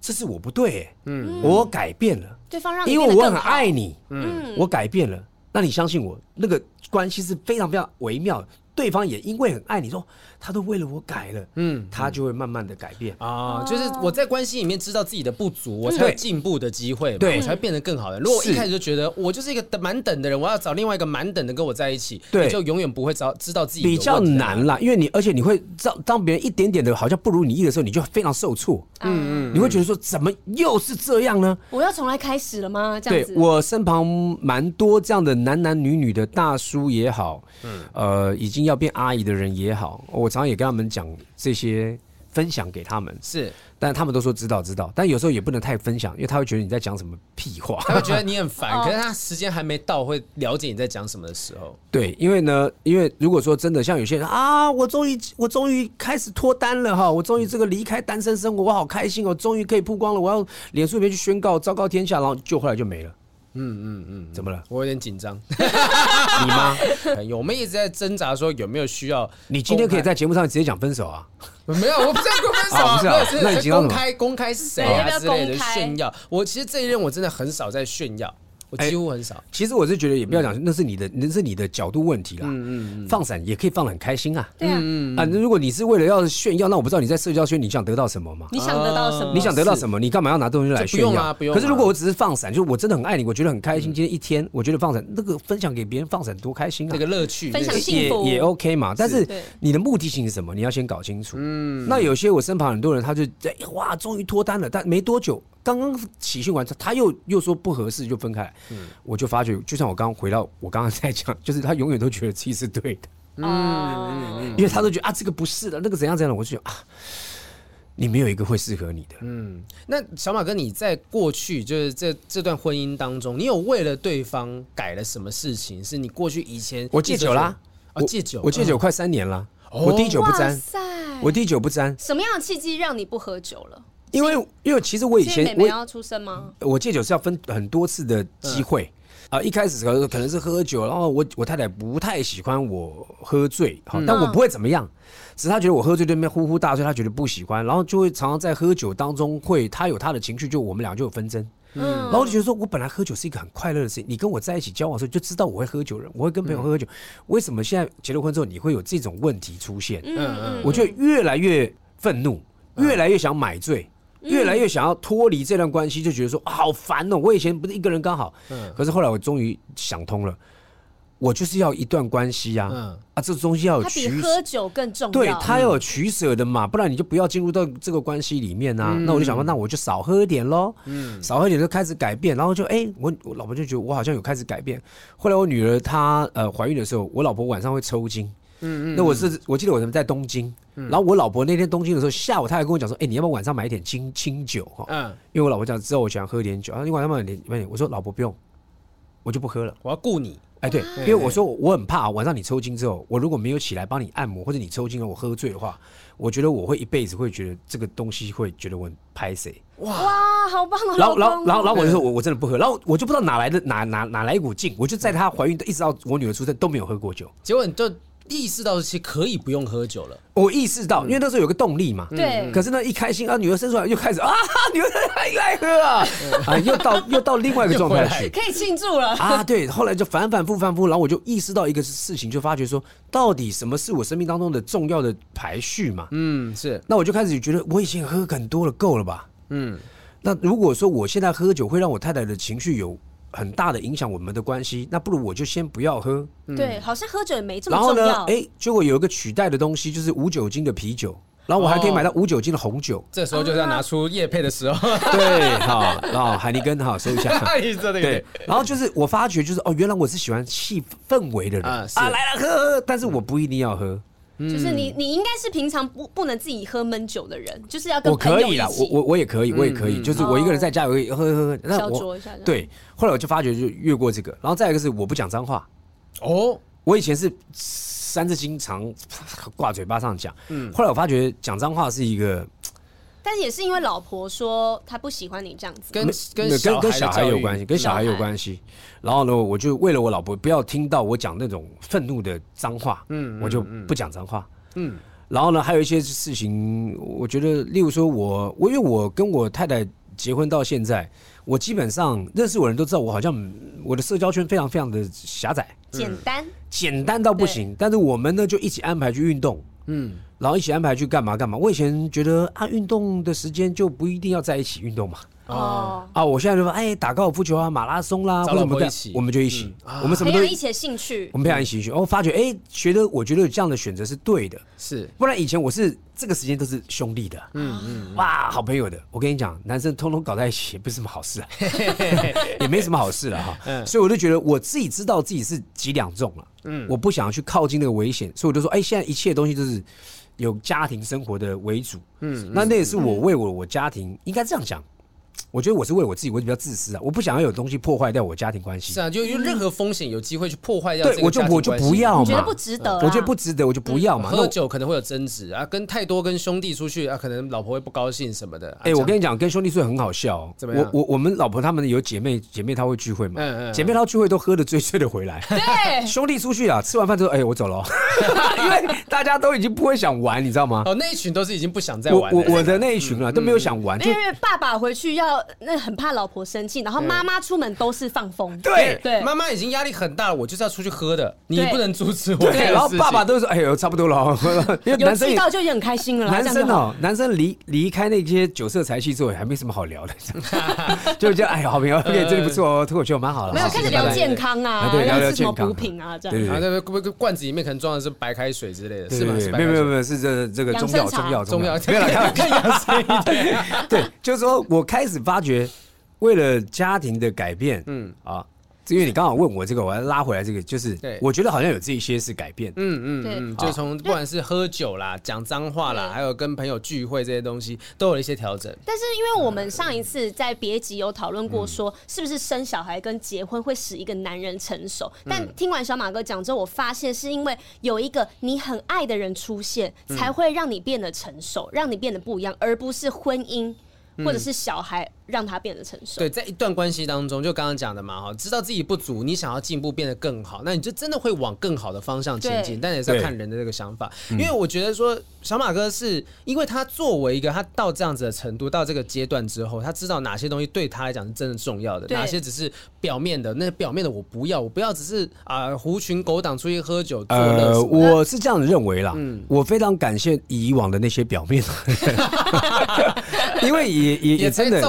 [SPEAKER 3] 这是我不对、欸，嗯，我改变了，
[SPEAKER 4] 对方让
[SPEAKER 3] 因为我很爱你，嗯，我改变了，那你相信我，那个关系是非常非常微妙的。对方也因为很爱你，说他都为了我改了，嗯，他就会慢慢的改变
[SPEAKER 2] 啊。就是我在关系里面知道自己的不足，我才有进步的机会，对，我才会变得更好的。如果我一开始就觉得我就是一个满等的人，我要找另外一个满等的跟我在一起，对，就永远不会知道知道自己
[SPEAKER 3] 比较难啦。因为你而且你会当当别人一点点的好像不如你意的时候，你就非常受挫，嗯嗯，你会觉得说怎么又是这样呢？
[SPEAKER 4] 我要从来开始了吗？这样子，
[SPEAKER 3] 对，我身旁蛮多这样的男男女女的大叔也好，嗯，呃，已经要变阿姨的人。也好，我常常也跟他们讲这些，分享给他们是，但他们都说知道知道，但有时候也不能太分享，因为他会觉得你在讲什么屁话，
[SPEAKER 2] 他会觉得你很烦。可是他时间还没到会了解你在讲什么的时候，
[SPEAKER 3] 对，因为呢，因为如果说真的像有些人啊，我终于我终于开始脱单了哈，我终于这个离开单身生活，我好开心，我终于可以曝光了，我要脸书里面去宣告昭告天下，然后就后来就没了。嗯嗯嗯，怎么了？
[SPEAKER 2] 我有点紧张。
[SPEAKER 3] 你吗？
[SPEAKER 2] 我们一直在挣扎，说有没有需要？
[SPEAKER 3] 你今天可以在节目上直接讲分手啊？
[SPEAKER 2] 没有，我不在公分手啊。
[SPEAKER 3] 那你
[SPEAKER 2] 公开公开是谁啊之类的炫耀？我其实这一任我真的很少在炫耀。我几乎很少、欸。
[SPEAKER 3] 其实我是觉得，也不要讲，那是你的，那是你的角度问题啦。嗯嗯嗯。放闪也可以放得很开心啊。对啊。啊，如果你是为了要炫耀，那我不知道你在社交圈你想得到什么嘛？
[SPEAKER 4] 你想得到什么？
[SPEAKER 3] 你想得到什么？你干嘛要拿东西来炫耀？
[SPEAKER 2] 不用啊，不用。
[SPEAKER 3] 可是如果我只是放闪，就是我真的很爱你，我觉得很开心。今天一天，我觉得放闪那个分享给别人放闪多开心啊！
[SPEAKER 2] 这个乐趣，
[SPEAKER 4] 分享幸福
[SPEAKER 3] 也也 OK 嘛。但是你的目的性是什么？你要先搞清楚。嗯。那有些我身旁很多人，他就在哇，终于脱单了，但没多久。刚刚喜讯完，他又又说不合适，就分开。嗯，我就发觉，就像我刚刚回到我刚刚在讲，就是他永远都觉得自己是对的。嗯，因为他都觉得啊，这个不是的，那个怎样怎样的，我就觉得啊，你没有一个会适合你的。
[SPEAKER 2] 嗯，那小马哥，你在过去就是这这段婚姻当中，你有为了对方改了什么事情？是你过去以前
[SPEAKER 3] 我戒酒啦，
[SPEAKER 2] 啊，戒酒，
[SPEAKER 3] 我戒酒快三年了，我滴酒不沾，我滴酒不沾。
[SPEAKER 4] 什么样的契机让你不喝酒了？
[SPEAKER 3] 因为因为其实我以前
[SPEAKER 4] 我要出生吗？
[SPEAKER 3] 我戒酒是要分很多次的机会啊。一开始可能可能是喝酒，然后我我太太不太喜欢我喝醉，好，但我不会怎么样。只是她觉得我喝醉对面呼呼大睡，她觉得不喜欢，然后就会常常在喝酒当中会她有她的情绪，就我们俩就有纷争。嗯，然后我就觉得说我本来喝酒是一个很快乐的事情，你跟我在一起交往的时候就知道我会喝酒人，我会跟朋友喝喝酒，为什么现在结了婚之后你会有这种问题出现？嗯嗯，我就越来越愤怒，越来越想买醉。越来越想要脱离这段关系，就觉得说好烦哦！我以前不是一个人刚好，嗯，可是后来我终于想通了，我就是要一段关系呀，嗯啊，这东西要有取舍，
[SPEAKER 4] 比喝酒更重要，
[SPEAKER 3] 对，他要有取舍的嘛，不然你就不要进入到这个关系里面啊。那我就想说，那我就少喝一点喽，嗯，少喝一点就开始改变，然后就哎，我我老婆就觉得我好像有开始改变。后来我女儿她呃怀孕的时候，我老婆晚上会抽筋。嗯嗯，那我是我记得我们在东京，然后我老婆那天东京的时候下午，她还跟我讲说，哎，你要不要晚上买一点清清酒哈？嗯，因为我老婆讲知道我喜欢喝点酒，啊，你晚上买点买点，我说老婆不用，我就不喝了，
[SPEAKER 2] 我要顾你。
[SPEAKER 3] 哎，对，因为我说我很怕晚上你抽筋之后，我如果没有起来帮你按摩，或者你抽筋了我喝醉的话，我觉得我会一辈子会觉得这个东西会觉得我很拍谁。
[SPEAKER 4] 哇哇，好棒哦！
[SPEAKER 3] 然后然后然后然后我就说我我真的不喝，然后我就不知道哪来的哪哪哪来一股劲，我就在她怀孕一直到我女儿出生都没有喝过酒，
[SPEAKER 2] 结果你就。意识到其实可以不用喝酒了。
[SPEAKER 3] 我意识到，因为那时候有个动力嘛。
[SPEAKER 4] 对。
[SPEAKER 3] 可是呢，一开心啊，女儿生出来又开始啊，女儿还来喝啊，啊，又到又到另外一个状态去，
[SPEAKER 4] 可以庆祝了
[SPEAKER 3] 啊。对，后来就反反复反复，然后我就意识到一个事情，就发觉说，到底什么是我生命当中的重要的排序嘛？
[SPEAKER 2] 嗯，是。
[SPEAKER 3] 那我就开始觉得，我已经喝很多了，够了吧？嗯。那如果说我现在喝酒会让我太太的情绪有很大的影响我们的关系，那不如我就先不要喝。
[SPEAKER 4] 对，好像喝酒也没这么重要。然后呢，
[SPEAKER 3] 哎，结果有一个取代的东西，就是无酒精的啤酒，然后我还可以买到无酒精的红酒。
[SPEAKER 2] 这时候就是要拿出业配的时候。
[SPEAKER 3] 对，好，然后海尼根，好，收一下。对，然后就是我发觉，就是哦，原来我是喜欢气氛围的人啊，来了喝，但是我不一定要喝。
[SPEAKER 4] 就是你，你应该是平常不不能自己喝闷酒的人，就是要跟朋友一起。
[SPEAKER 3] 我可以啦，我我我也可以，我也可以，就是我一个人在家，我可以喝喝喝。
[SPEAKER 4] 那我
[SPEAKER 3] 对，后来我就发觉就越过这个，然后再一个是我不讲脏话。
[SPEAKER 2] 哦，
[SPEAKER 3] 我以前是三字经常挂嘴巴上讲，嗯，后来我发觉讲脏话是一个。
[SPEAKER 4] 但是也是因为老婆说她不喜欢你这样子，
[SPEAKER 2] 跟跟跟
[SPEAKER 3] 跟小孩有关系，跟小孩有关系。然后呢，我就为了我老婆不要听到我讲那种愤怒的脏话，嗯，我就不讲脏话，嗯。然后呢，还有一些事情，我觉得，例如说我我因为我跟我太太结婚到现在，我基本上认识我的人都知道，我好像我的社交圈非常非常的狭窄，
[SPEAKER 4] 简单，
[SPEAKER 3] 简单到不行。但是我们呢，就一起安排去运动，嗯。然后一起安排去干嘛干嘛。我以前觉得啊，运动的时间就不一定要在一起运动嘛。哦啊，我现在就说，哎，打高尔夫球啊，马拉松啦，或者什么的，我们就一起，我们什么都
[SPEAKER 4] 一起的兴趣，
[SPEAKER 3] 我们培养一起兴趣。哦，发觉哎，觉得我觉得这样的选择是对的，
[SPEAKER 2] 是。
[SPEAKER 3] 不然以前我是这个时间都是兄弟的，嗯嗯，哇，好朋友的。我跟你讲，男生通通搞在一起也不是什么好事啊，也没什么好事了哈。所以我就觉得我自己知道自己是几两重了，嗯，我不想要去靠近那个危险，所以我就说，哎，现在一切东西都是。有家庭生活的为主，嗯，那那也是我为我我家庭应该这样讲。我觉得我是为我自己，我比较自私啊，我不想要有东西破坏掉我家庭关系。
[SPEAKER 2] 是啊，就有任何风险有机会去破坏掉，
[SPEAKER 3] 对，我就我就不要嘛。
[SPEAKER 4] 觉得不值得，
[SPEAKER 3] 我觉得不值得，我就不要嘛。
[SPEAKER 2] 喝酒可能会有争执啊，跟太多跟兄弟出去啊，可能老婆会不高兴什么的。
[SPEAKER 3] 哎，我跟你讲，跟兄弟出去很好笑。怎么样？我我我们老婆他们有姐妹，姐妹她会聚会嘛？嗯嗯。姐妹她聚会都喝的醉醉的回来。
[SPEAKER 4] 对。
[SPEAKER 3] 兄弟出去啊，吃完饭之后，哎，我走了，因为大家都已经不会想玩，你知道吗？
[SPEAKER 2] 哦，那一群都是已经不想再玩。
[SPEAKER 3] 我我的那一群啊，都没有想玩，
[SPEAKER 4] 因为爸爸回去要那很怕老。婆生气，然后妈妈出门都是放风。
[SPEAKER 3] 对
[SPEAKER 4] 对，
[SPEAKER 2] 妈妈已经压力很大了，我就是要出去喝的，你不能阻止我。
[SPEAKER 3] 对，然后爸爸都说：“哎呦，差不多了。”因为男生
[SPEAKER 4] 到就已经很开心了。
[SPEAKER 3] 男生哦，男生离离开那些酒色财气之后，还没什么好聊的，就觉得哎呀，好朋友，这里不错哦，脱口秀蛮好的。
[SPEAKER 4] 没有开始聊健康啊，对，聊聊什么补品啊，
[SPEAKER 3] 这样。
[SPEAKER 2] 对对罐子里面可能装的是白开水之类的，是吗？
[SPEAKER 3] 没有没有没有，是这这个中药中药中药。没有了，更养生一点。对，就是说我开始发觉。为了家庭的改变，嗯。啊，因为你刚好问我这个，我要拉回来这个，就是，我觉得好像有这一些是改变，
[SPEAKER 2] 嗯嗯嗯，就从不管是喝酒啦、讲脏话啦，还有跟朋友聚会这些东西，都有了一些调整。
[SPEAKER 4] 但是因为我们上一次在别集有讨论过，说是不是生小孩跟结婚会使一个男人成熟？但听完小马哥讲之后，我发现是因为有一个你很爱的人出现，才会让你变得成熟，让你变得不一样，而不是婚姻或者是小孩。让他变得成熟。
[SPEAKER 2] 对，在一段关系当中，就刚刚讲的嘛，哈，知道自己不足，你想要进步，变得更好，那你就真的会往更好的方向前进。但也是要看人的这个想法，因为我觉得说，小马哥是因为他作为一个他到这样子的程度，到这个阶段之后，他知道哪些东西对他来讲是真的重要的，哪些只是表面的。那表面的我不要，我不要只是啊狐群狗党出去喝酒。
[SPEAKER 3] 呃，我是这样认为啦，嗯，我非常感谢以往的那些表面，因为也也也真的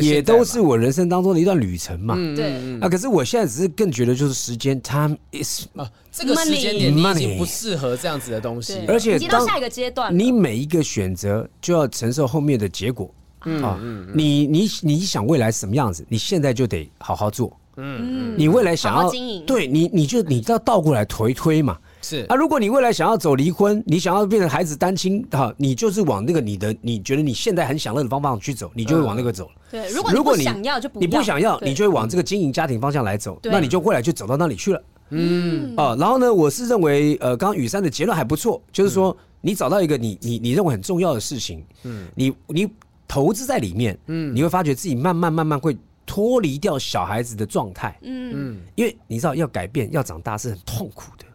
[SPEAKER 3] 也都是我人生当中的一段旅程嘛。对。啊，可是我现在只是更觉得，就是时间，time is
[SPEAKER 2] 啊，这个时间点你已经不适合这样子的东西，
[SPEAKER 3] 而且
[SPEAKER 4] 到下一个阶段，
[SPEAKER 3] 你每一个选择就要承受后面的结果。嗯，你你你想未来什么样子，你现在就得好好做。嗯，你未来想要经营，对你你就你要倒过来推推嘛。是。啊，如果你未来想要走离婚，你想要变成孩子单亲，哈，你就是往那个你的你觉得你现在很享乐的方法去走，你就会往那个走。了。
[SPEAKER 4] 对，如果你想要就不
[SPEAKER 3] 你不想要，你就会往这个经营家庭方向来走，那你就未来就走到那里去了。嗯。啊，然后呢，我是认为，呃，刚刚雨珊的结论还不错，就是说你找到一个你你你认为很重要的事情，嗯，你你投资在里面，嗯，你会发觉自己慢慢慢慢会脱离掉小孩子的状态，嗯嗯，因为你知道要改变要长大是很痛苦的。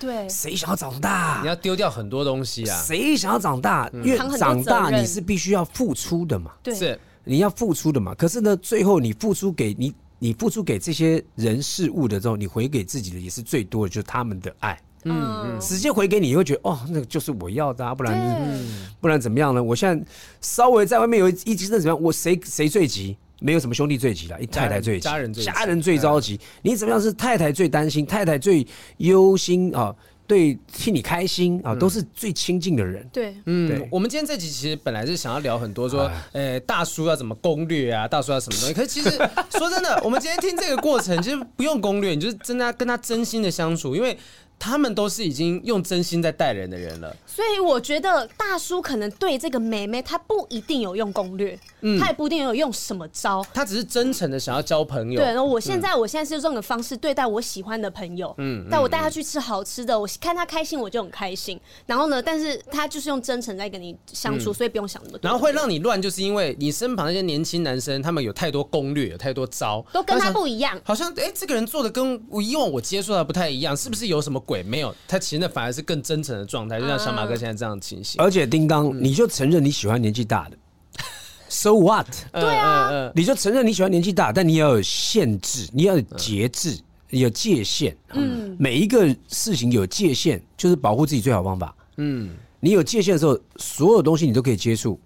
[SPEAKER 4] 对，
[SPEAKER 3] 谁想要长大？
[SPEAKER 2] 你要丢掉很多东西啊。
[SPEAKER 3] 谁想要长大？因为长大你是必须要付出的嘛。
[SPEAKER 4] 对，
[SPEAKER 2] 是
[SPEAKER 3] 你要付出的嘛。可是呢，最后你付出给你，你付出给这些人事物的时候，你回给自己的也是最多的，就是他们的爱。嗯嗯，直接回给你，你会觉得哦，那个就是我要的啊，不然不然怎么样呢？我现在稍微在外面有一一阵怎么样？我谁谁最急？没有什么兄弟最急了，一太太最急，
[SPEAKER 2] 家人最
[SPEAKER 3] 家人最着急。你怎么样是太太最担心？太太最忧心啊？对，替你开心啊，都是最亲近的人。
[SPEAKER 4] 对，
[SPEAKER 2] 嗯，我们今天这集其实本来是想要聊很多，说，呃，大叔要怎么攻略啊？大叔要什么东西？可是其实说真的，我们今天听这个过程，其实不用攻略，你就是真的跟他真心的相处，因为。他们都是已经用真心在待人的人了，
[SPEAKER 4] 所以我觉得大叔可能对这个妹妹，他不一定有用攻略，嗯，他也不一定有用什么招，
[SPEAKER 2] 他只是真诚的想要交朋友。
[SPEAKER 4] 对，然后我现在，我现在是用这种方式对待我喜欢的朋友，嗯，带我带他去吃好吃的，我看他开心，我就很开心。然后呢，但是他就是用真诚在跟你相处，所以不用想那么多。
[SPEAKER 2] 然后会让你乱，就是因为你身旁那些年轻男生，他们有太多攻略，有太多招，
[SPEAKER 4] 都跟他不一样。
[SPEAKER 2] 好像哎，这个人做的跟我以往我接触的不太一样，是不是有什么鬼？没有，他。其实那反而是更真诚的状态，就像小马哥现在这样的情形。
[SPEAKER 3] 而且叮当，你就承认你喜欢年纪大的，So what？
[SPEAKER 4] 对啊，
[SPEAKER 3] 你就承认你喜欢年纪大，但你要有限制，你要有节制，有界限。嗯，每一个事情有界限，就是保护自己最好方法。嗯，你有界限的时候，所有东西你都可以接触。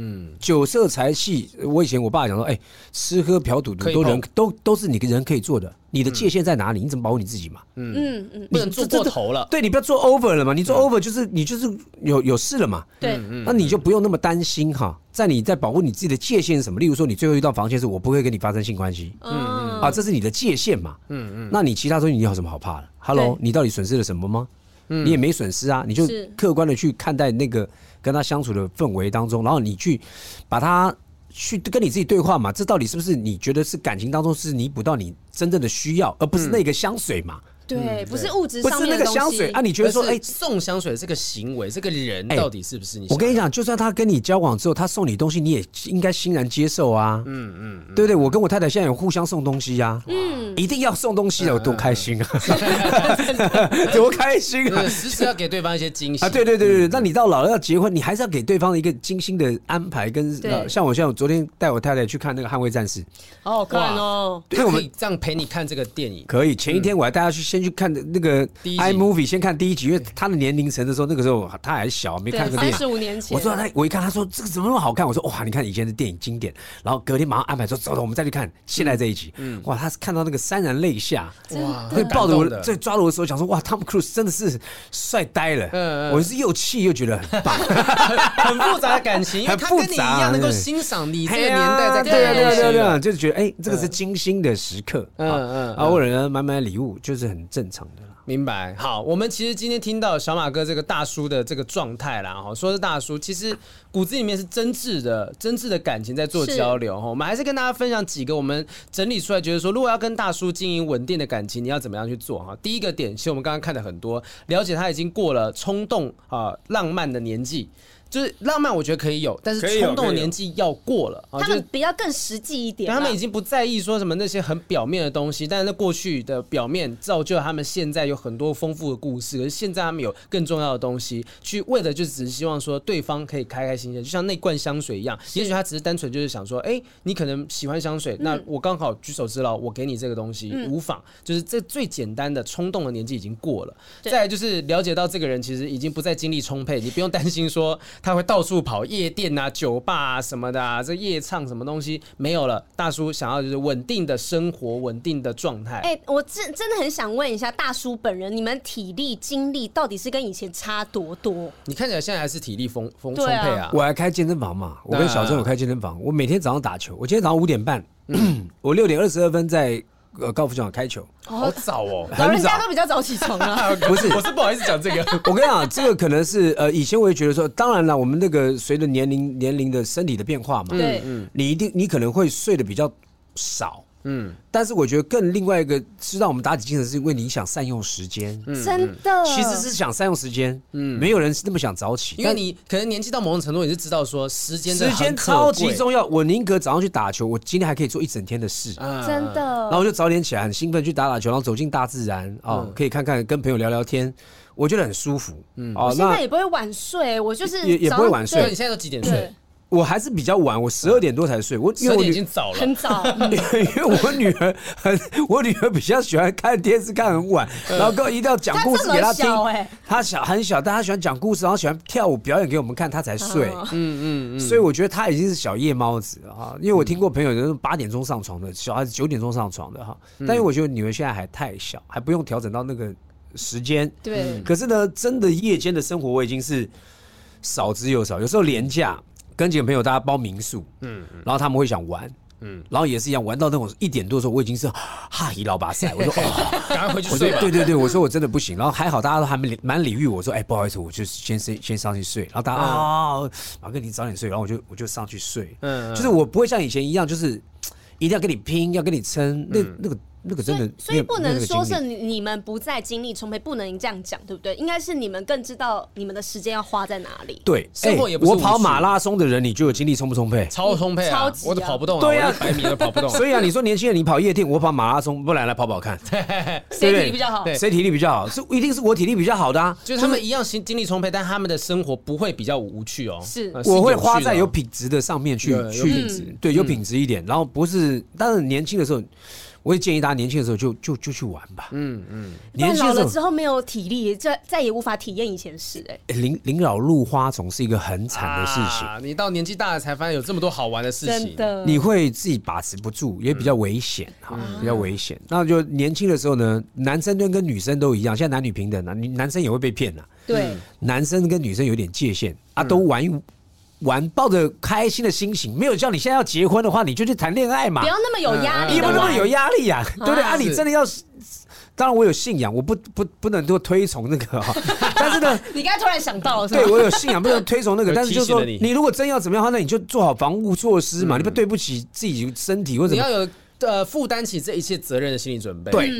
[SPEAKER 3] 嗯，酒色财气，我以前我爸讲说，哎，吃喝嫖赌都人都都是你个人可以做的。你的界限在哪里？你怎么保护你自己嘛？
[SPEAKER 2] 嗯嗯嗯，不能做过头了。
[SPEAKER 3] 对，你不要做 over 了嘛。你做 over 就是你就是有有事了嘛。
[SPEAKER 4] 对，
[SPEAKER 3] 那你就不用那么担心哈。在你在保护你自己的界限是什么？例如说，你最后一道防线是我不会跟你发生性关系。嗯嗯啊，这是你的界限嘛。嗯嗯，那你其他东西你有什么好怕的？Hello，你到底损失了什么吗？你也没损失啊。你就客观的去看待那个跟他相处的氛围当中，然后你去把他。去跟你自己对话嘛，这到底是不是你觉得是感情当中是弥补到你真正的需要，而不是那个香水嘛？
[SPEAKER 4] 对，不是物质上面的东西。不是那个香水
[SPEAKER 3] 啊？你觉得说，哎，
[SPEAKER 2] 送香水这个行为，这个人到底是不是你？
[SPEAKER 3] 我跟你讲，就算他跟你交往之后，他送你东西，你也应该欣然接受啊。嗯嗯，对不对？我跟我太太现在有互相送东西呀。嗯，一定要送东西的，我多开心啊！多开心啊！
[SPEAKER 2] 时时要给对方一些惊喜
[SPEAKER 3] 啊！对对对对，那你到老了要结婚，你还是要给对方一个精心的安排跟。像我现在，我昨天带我太太去看那个《捍卫战士》，
[SPEAKER 4] 好好看哦。
[SPEAKER 2] 对，我们这样陪你看这个电影，
[SPEAKER 3] 可以。前一天我还带她去先去看的那个。iMovie 先看第一集，因为他的年龄层的时候，那个时候他还小，没看过电影。
[SPEAKER 4] 三十五年前，
[SPEAKER 3] 我说他，我一看，他说这个怎么那么好看？我说哇，你看以前的电影经典。然后隔天马上安排说，走了，我们再去看现在这一集。嗯，哇，他是看到那个潸然泪下，哇，会抱着我，在抓着我的时候讲说，哇，Tom Cruise 真的是帅呆了。嗯，我是又气又觉得很棒，
[SPEAKER 2] 很复杂的感情，因为他跟你一样能够欣赏你这个年代在看的
[SPEAKER 3] 东西，对对对，就是觉得哎，这个是精心的时刻。嗯嗯，啊，或者呢买买礼物，就是很正常的啦。
[SPEAKER 2] 明白，好，我们其实今天听到小马哥这个大叔的这个状态啦，哈，说是大叔，其实骨子里面是真挚的、真挚的感情在做交流，哈，我们还是跟大家分享几个我们整理出来，觉得说，如果要跟大叔经营稳定的感情，你要怎么样去做？哈，第一个点，其实我们刚刚看的很多，了解他已经过了冲动啊、浪漫的年纪。就是浪漫，我觉得可以有，但是冲动的年纪要过了。
[SPEAKER 4] 他们比较更实际一点，
[SPEAKER 2] 他们已经不在意说什么那些很表面的东西，但是那过去的表面造就了他们现在有很多丰富的故事。可是现在他们有更重要的东西，去为的就只是希望说对方可以开开心心，就像那罐香水一样。也许他只是单纯就是想说，哎，你可能喜欢香水，那我刚好举手之劳，我给你这个东西无妨。就是这最简单的冲动的年纪已经过了。再来就是了解到这个人其实已经不再精力充沛，你不用担心说。他会到处跑夜店啊、酒吧啊什么的啊，这夜唱什么东西没有了。大叔想要就是稳定的生活、稳定的状态。
[SPEAKER 4] 哎，我真真的很想问一下大叔本人，你们体力、精力到底是跟以前差多多？
[SPEAKER 2] 你看起来现在还是体力丰丰充沛啊！
[SPEAKER 3] 我还开健身房嘛？我跟小郑有开健身房，我每天早上打球。我今天早上五点半，我六点二十二分在。呃，高尔夫球场开球，
[SPEAKER 2] 好早哦，
[SPEAKER 4] 老人家都比较早起床啊。
[SPEAKER 3] 不是，
[SPEAKER 2] 我是不好意思讲这个。
[SPEAKER 3] 我跟你讲，这个可能是呃，以前我也觉得说，当然了，我们那个随着年龄、年龄的身体的变化嘛，
[SPEAKER 4] 对，嗯，
[SPEAKER 3] 你一定你可能会睡得比较少，嗯，但是我觉得更另外一个是让我们打起精神，是因为你想善用时间，
[SPEAKER 4] 真的，
[SPEAKER 3] 其实是想善用时间。嗯，没有人是那么想早起，
[SPEAKER 2] 因为你可能年纪到某种程度，你是知道说时间
[SPEAKER 3] 时间超级重要。我宁可早上去打球，我今天还可以做一整天的事，
[SPEAKER 4] 真的。
[SPEAKER 3] 然后我就早点起来，很兴奋去打打球，然后走进大自然啊，可以看看跟朋友聊聊天，我觉得很舒服。嗯，
[SPEAKER 4] 哦，现在也不会晚睡，我就是
[SPEAKER 3] 也也不会晚睡。
[SPEAKER 2] 你现在都几点睡？
[SPEAKER 3] 我还是比较晚，我十二点多才睡。我
[SPEAKER 2] 因为我已经早了，
[SPEAKER 4] 很早。
[SPEAKER 3] 因为我女儿很，我女儿比较喜欢看电视看很晚，然后跟我一定要讲故事给她听。她小很小，但她喜欢讲故事，然后喜欢跳舞表演给我们看，她才睡。嗯嗯嗯。所以我觉得她已经是小夜猫子啊。因为我听过朋友就是八点钟上床的，小孩子九点钟上床的哈。但因为我觉得女儿现在还太小，还不用调整到那个时间。对。可是呢，真的夜间的生活我已经是少之又少，有时候连假。跟几个朋友，大家包民宿，嗯，然后他们会想玩，嗯，然后也是一样，玩到那种一点多的时候，我已经是 哈一老巴塞，我说 哦，
[SPEAKER 2] 赶快回去睡。
[SPEAKER 3] 对对对，我说我真的不行。然后还好大家都还没蛮礼遇我说，哎，不好意思，我就先先先上去睡。然后大家啊，马哥你早点睡，然后我就我就上去睡。嗯，就是我不会像以前一样，就是一定要跟你拼，要跟你撑，那那个。那个真的，
[SPEAKER 4] 所以不能说是你们不再精力充沛，不能这样讲，对不对？应该是你们更知道你们的时间要花在哪里。
[SPEAKER 3] 对，生活也不是。我跑马拉松的人，你就有精力充不充沛？
[SPEAKER 2] 超充沛，超级。我都跑不动，
[SPEAKER 3] 对啊，
[SPEAKER 2] 百米都跑不动。
[SPEAKER 3] 所以啊，你说年轻人你跑夜店，我跑马拉松，不然来跑跑看
[SPEAKER 4] 谁体力比较好？
[SPEAKER 3] 谁体力比较好？是一定是我体力比较好的啊。
[SPEAKER 2] 就是他们一样心精力充沛，但他们的生活不会比较无趣哦。
[SPEAKER 4] 是，
[SPEAKER 3] 我会花在有品质的上面去去，对，有品质一点。然后不是，但是年轻的时候。我会建议大家年轻的时候就就就去玩吧。嗯嗯，
[SPEAKER 4] 年老了之后没有体力，再再也无法体验以前事。哎，
[SPEAKER 3] 临临老入花丛是一个很惨的事情。
[SPEAKER 2] 你到年纪大了才发现有这么多好玩的事情，
[SPEAKER 4] 真的，
[SPEAKER 3] 你会自己把持不住，也比较危险哈，比较危险。那就年轻的时候呢，男生跟跟女生都一样，现在男女平等了，女男生也会被骗了。
[SPEAKER 4] 对，
[SPEAKER 3] 男生跟女生有点界限啊，都玩一。玩抱着开心的心情，没有叫你现在要结婚的话，你就去谈恋爱嘛，
[SPEAKER 4] 不要那么有压力，
[SPEAKER 3] 你不那么有压力呀，对不对？啊？你真的要，当然我有信仰，我不不不能多推崇那个哈，但是呢，
[SPEAKER 4] 你刚才突然想到了，
[SPEAKER 3] 对我有信仰，不能推崇那个，但是就是说，你如果真要怎么样的话，那你就做好防护措施嘛，你不对不起自己身体或者
[SPEAKER 2] 你要有呃负担起这一切责任的心理准备，
[SPEAKER 3] 对，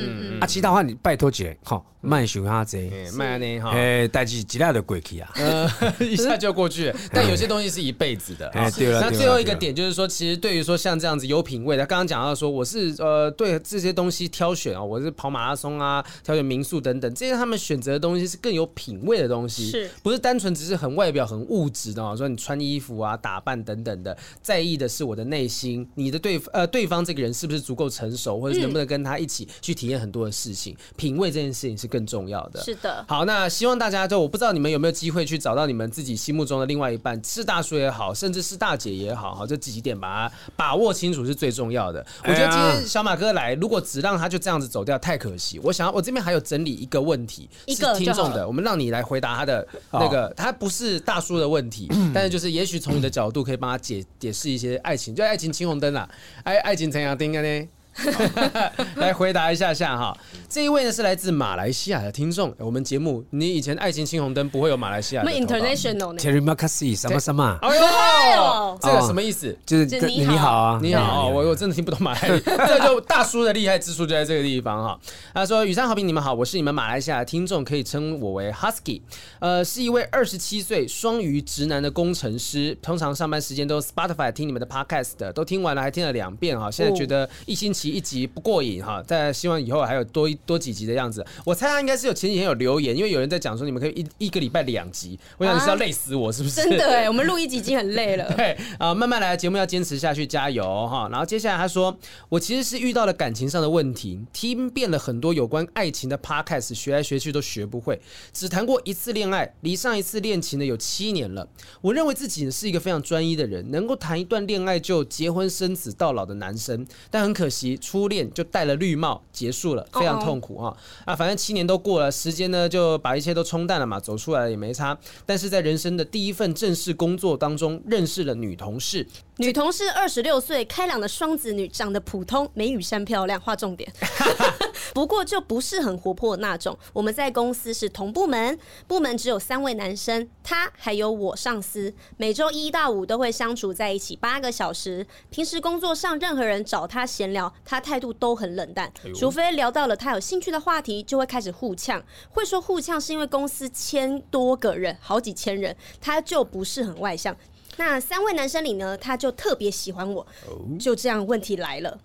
[SPEAKER 3] 啊，其他话你拜托姐好。慢修下子，
[SPEAKER 2] 慢呢哈，
[SPEAKER 3] 哎，带起几下就过去啊，
[SPEAKER 2] 一下就过去。但有些东西是一辈子的。哎，对了，那最后一个点就是说，其实对于说像这样子有品味的，刚刚讲到说，我是呃对这些东西挑选啊，我是跑马拉松啊，挑选民宿等等，这些他们选择的东西是更有品味的东西，是不是单纯只是很外表很物质的啊？说你穿衣服啊、打扮等等的，在意的是我的内心，你的对呃对方这个人是不是足够成熟，或者是能不能跟他一起去体验很多的事情？品味这件事情是。更重要的。是的，好，那希望大家就我不知道你们有没有机会去找到你们自己心目中的另外一半，是大叔也好，甚至是大姐也好，哈，这几点把它把握清楚是最重要的。我觉得今天小马哥来，如果只让他就这样子走掉，太可惜。我想要我这边还有整理一个问题，一个听众的，我们让你来回答他的那个，他不是大叔的问题，但是就是也许从你的角度可以帮他解解释一些爱情，就爱情青红灯啊，爱爱情怎样定呢？来回答一下下哈，这一位呢是来自马来西亚的听众。我们节目，你以前爱情青红灯不会有马来西亚的。我们 international 呢？Terima kasih 什么什么？哎呦，这个什么意思？就是你好啊，你好，我我真的听不懂马来语。这就大叔的厉害之处就在这个地方哈。他说：“雨山好评，你们好，我是你们马来西亚的听众，可以称我为 Husky。呃，是一位二十七岁双鱼直男的工程师，通常上班时间都 Spotify 听你们的 Podcast 的，都听完了还听了两遍哈。现在觉得一星期。”一集不过瘾哈，但希望以后还有多多几集的样子。我猜他应该是有前几天有留言，因为有人在讲说你们可以一一个礼拜两集。我想你是要累死我是不是？真的哎，我们录一集已经很累了。对啊，慢慢来，节目要坚持下去，加油哈。然后接下来他说，我其实是遇到了感情上的问题，听遍了很多有关爱情的 podcast，学来学去都学不会，只谈过一次恋爱，离上一次恋情呢有七年了。我认为自己是一个非常专一的人，能够谈一段恋爱就结婚生子到老的男生，但很可惜。初恋就戴了绿帽结束了，非常痛苦啊啊！反正七年都过了，时间呢就把一切都冲淡了嘛，走出来了也没差。但是在人生的第一份正式工作当中，认识了女同事。
[SPEAKER 4] 女同事二十六岁，开朗的双子女，长得普通，没雨山漂亮，画重点。不过就不是很活泼的那种。我们在公司是同部门，部门只有三位男生，他还有我上司，每周一到五都会相处在一起八个小时。平时工作上任何人找他闲聊，他态度都很冷淡，除非聊到了他有兴趣的话题，就会开始互呛。会说互呛是因为公司千多个人，好几千人，他就不是很外向。那三位男生里呢，他就特别喜欢我。就这样，问题来了，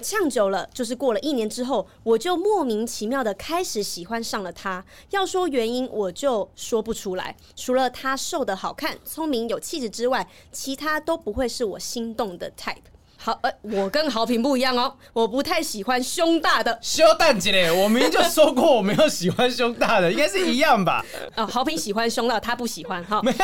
[SPEAKER 4] 呛久了，就是过了一年之后，我就莫名其妙的开始喜欢上了他。要说原因，我就说不出来。除了他瘦的好看、聪明有气质之外，其他都不会是我心动的 type。好，呃，我跟豪平不一样哦，我不太喜欢胸大的。
[SPEAKER 2] 修蛋姐嘞，我明明就说过我没有喜欢胸大的，应该是一样吧？
[SPEAKER 4] 哦，豪平喜欢胸大，他不喜欢哈。没有，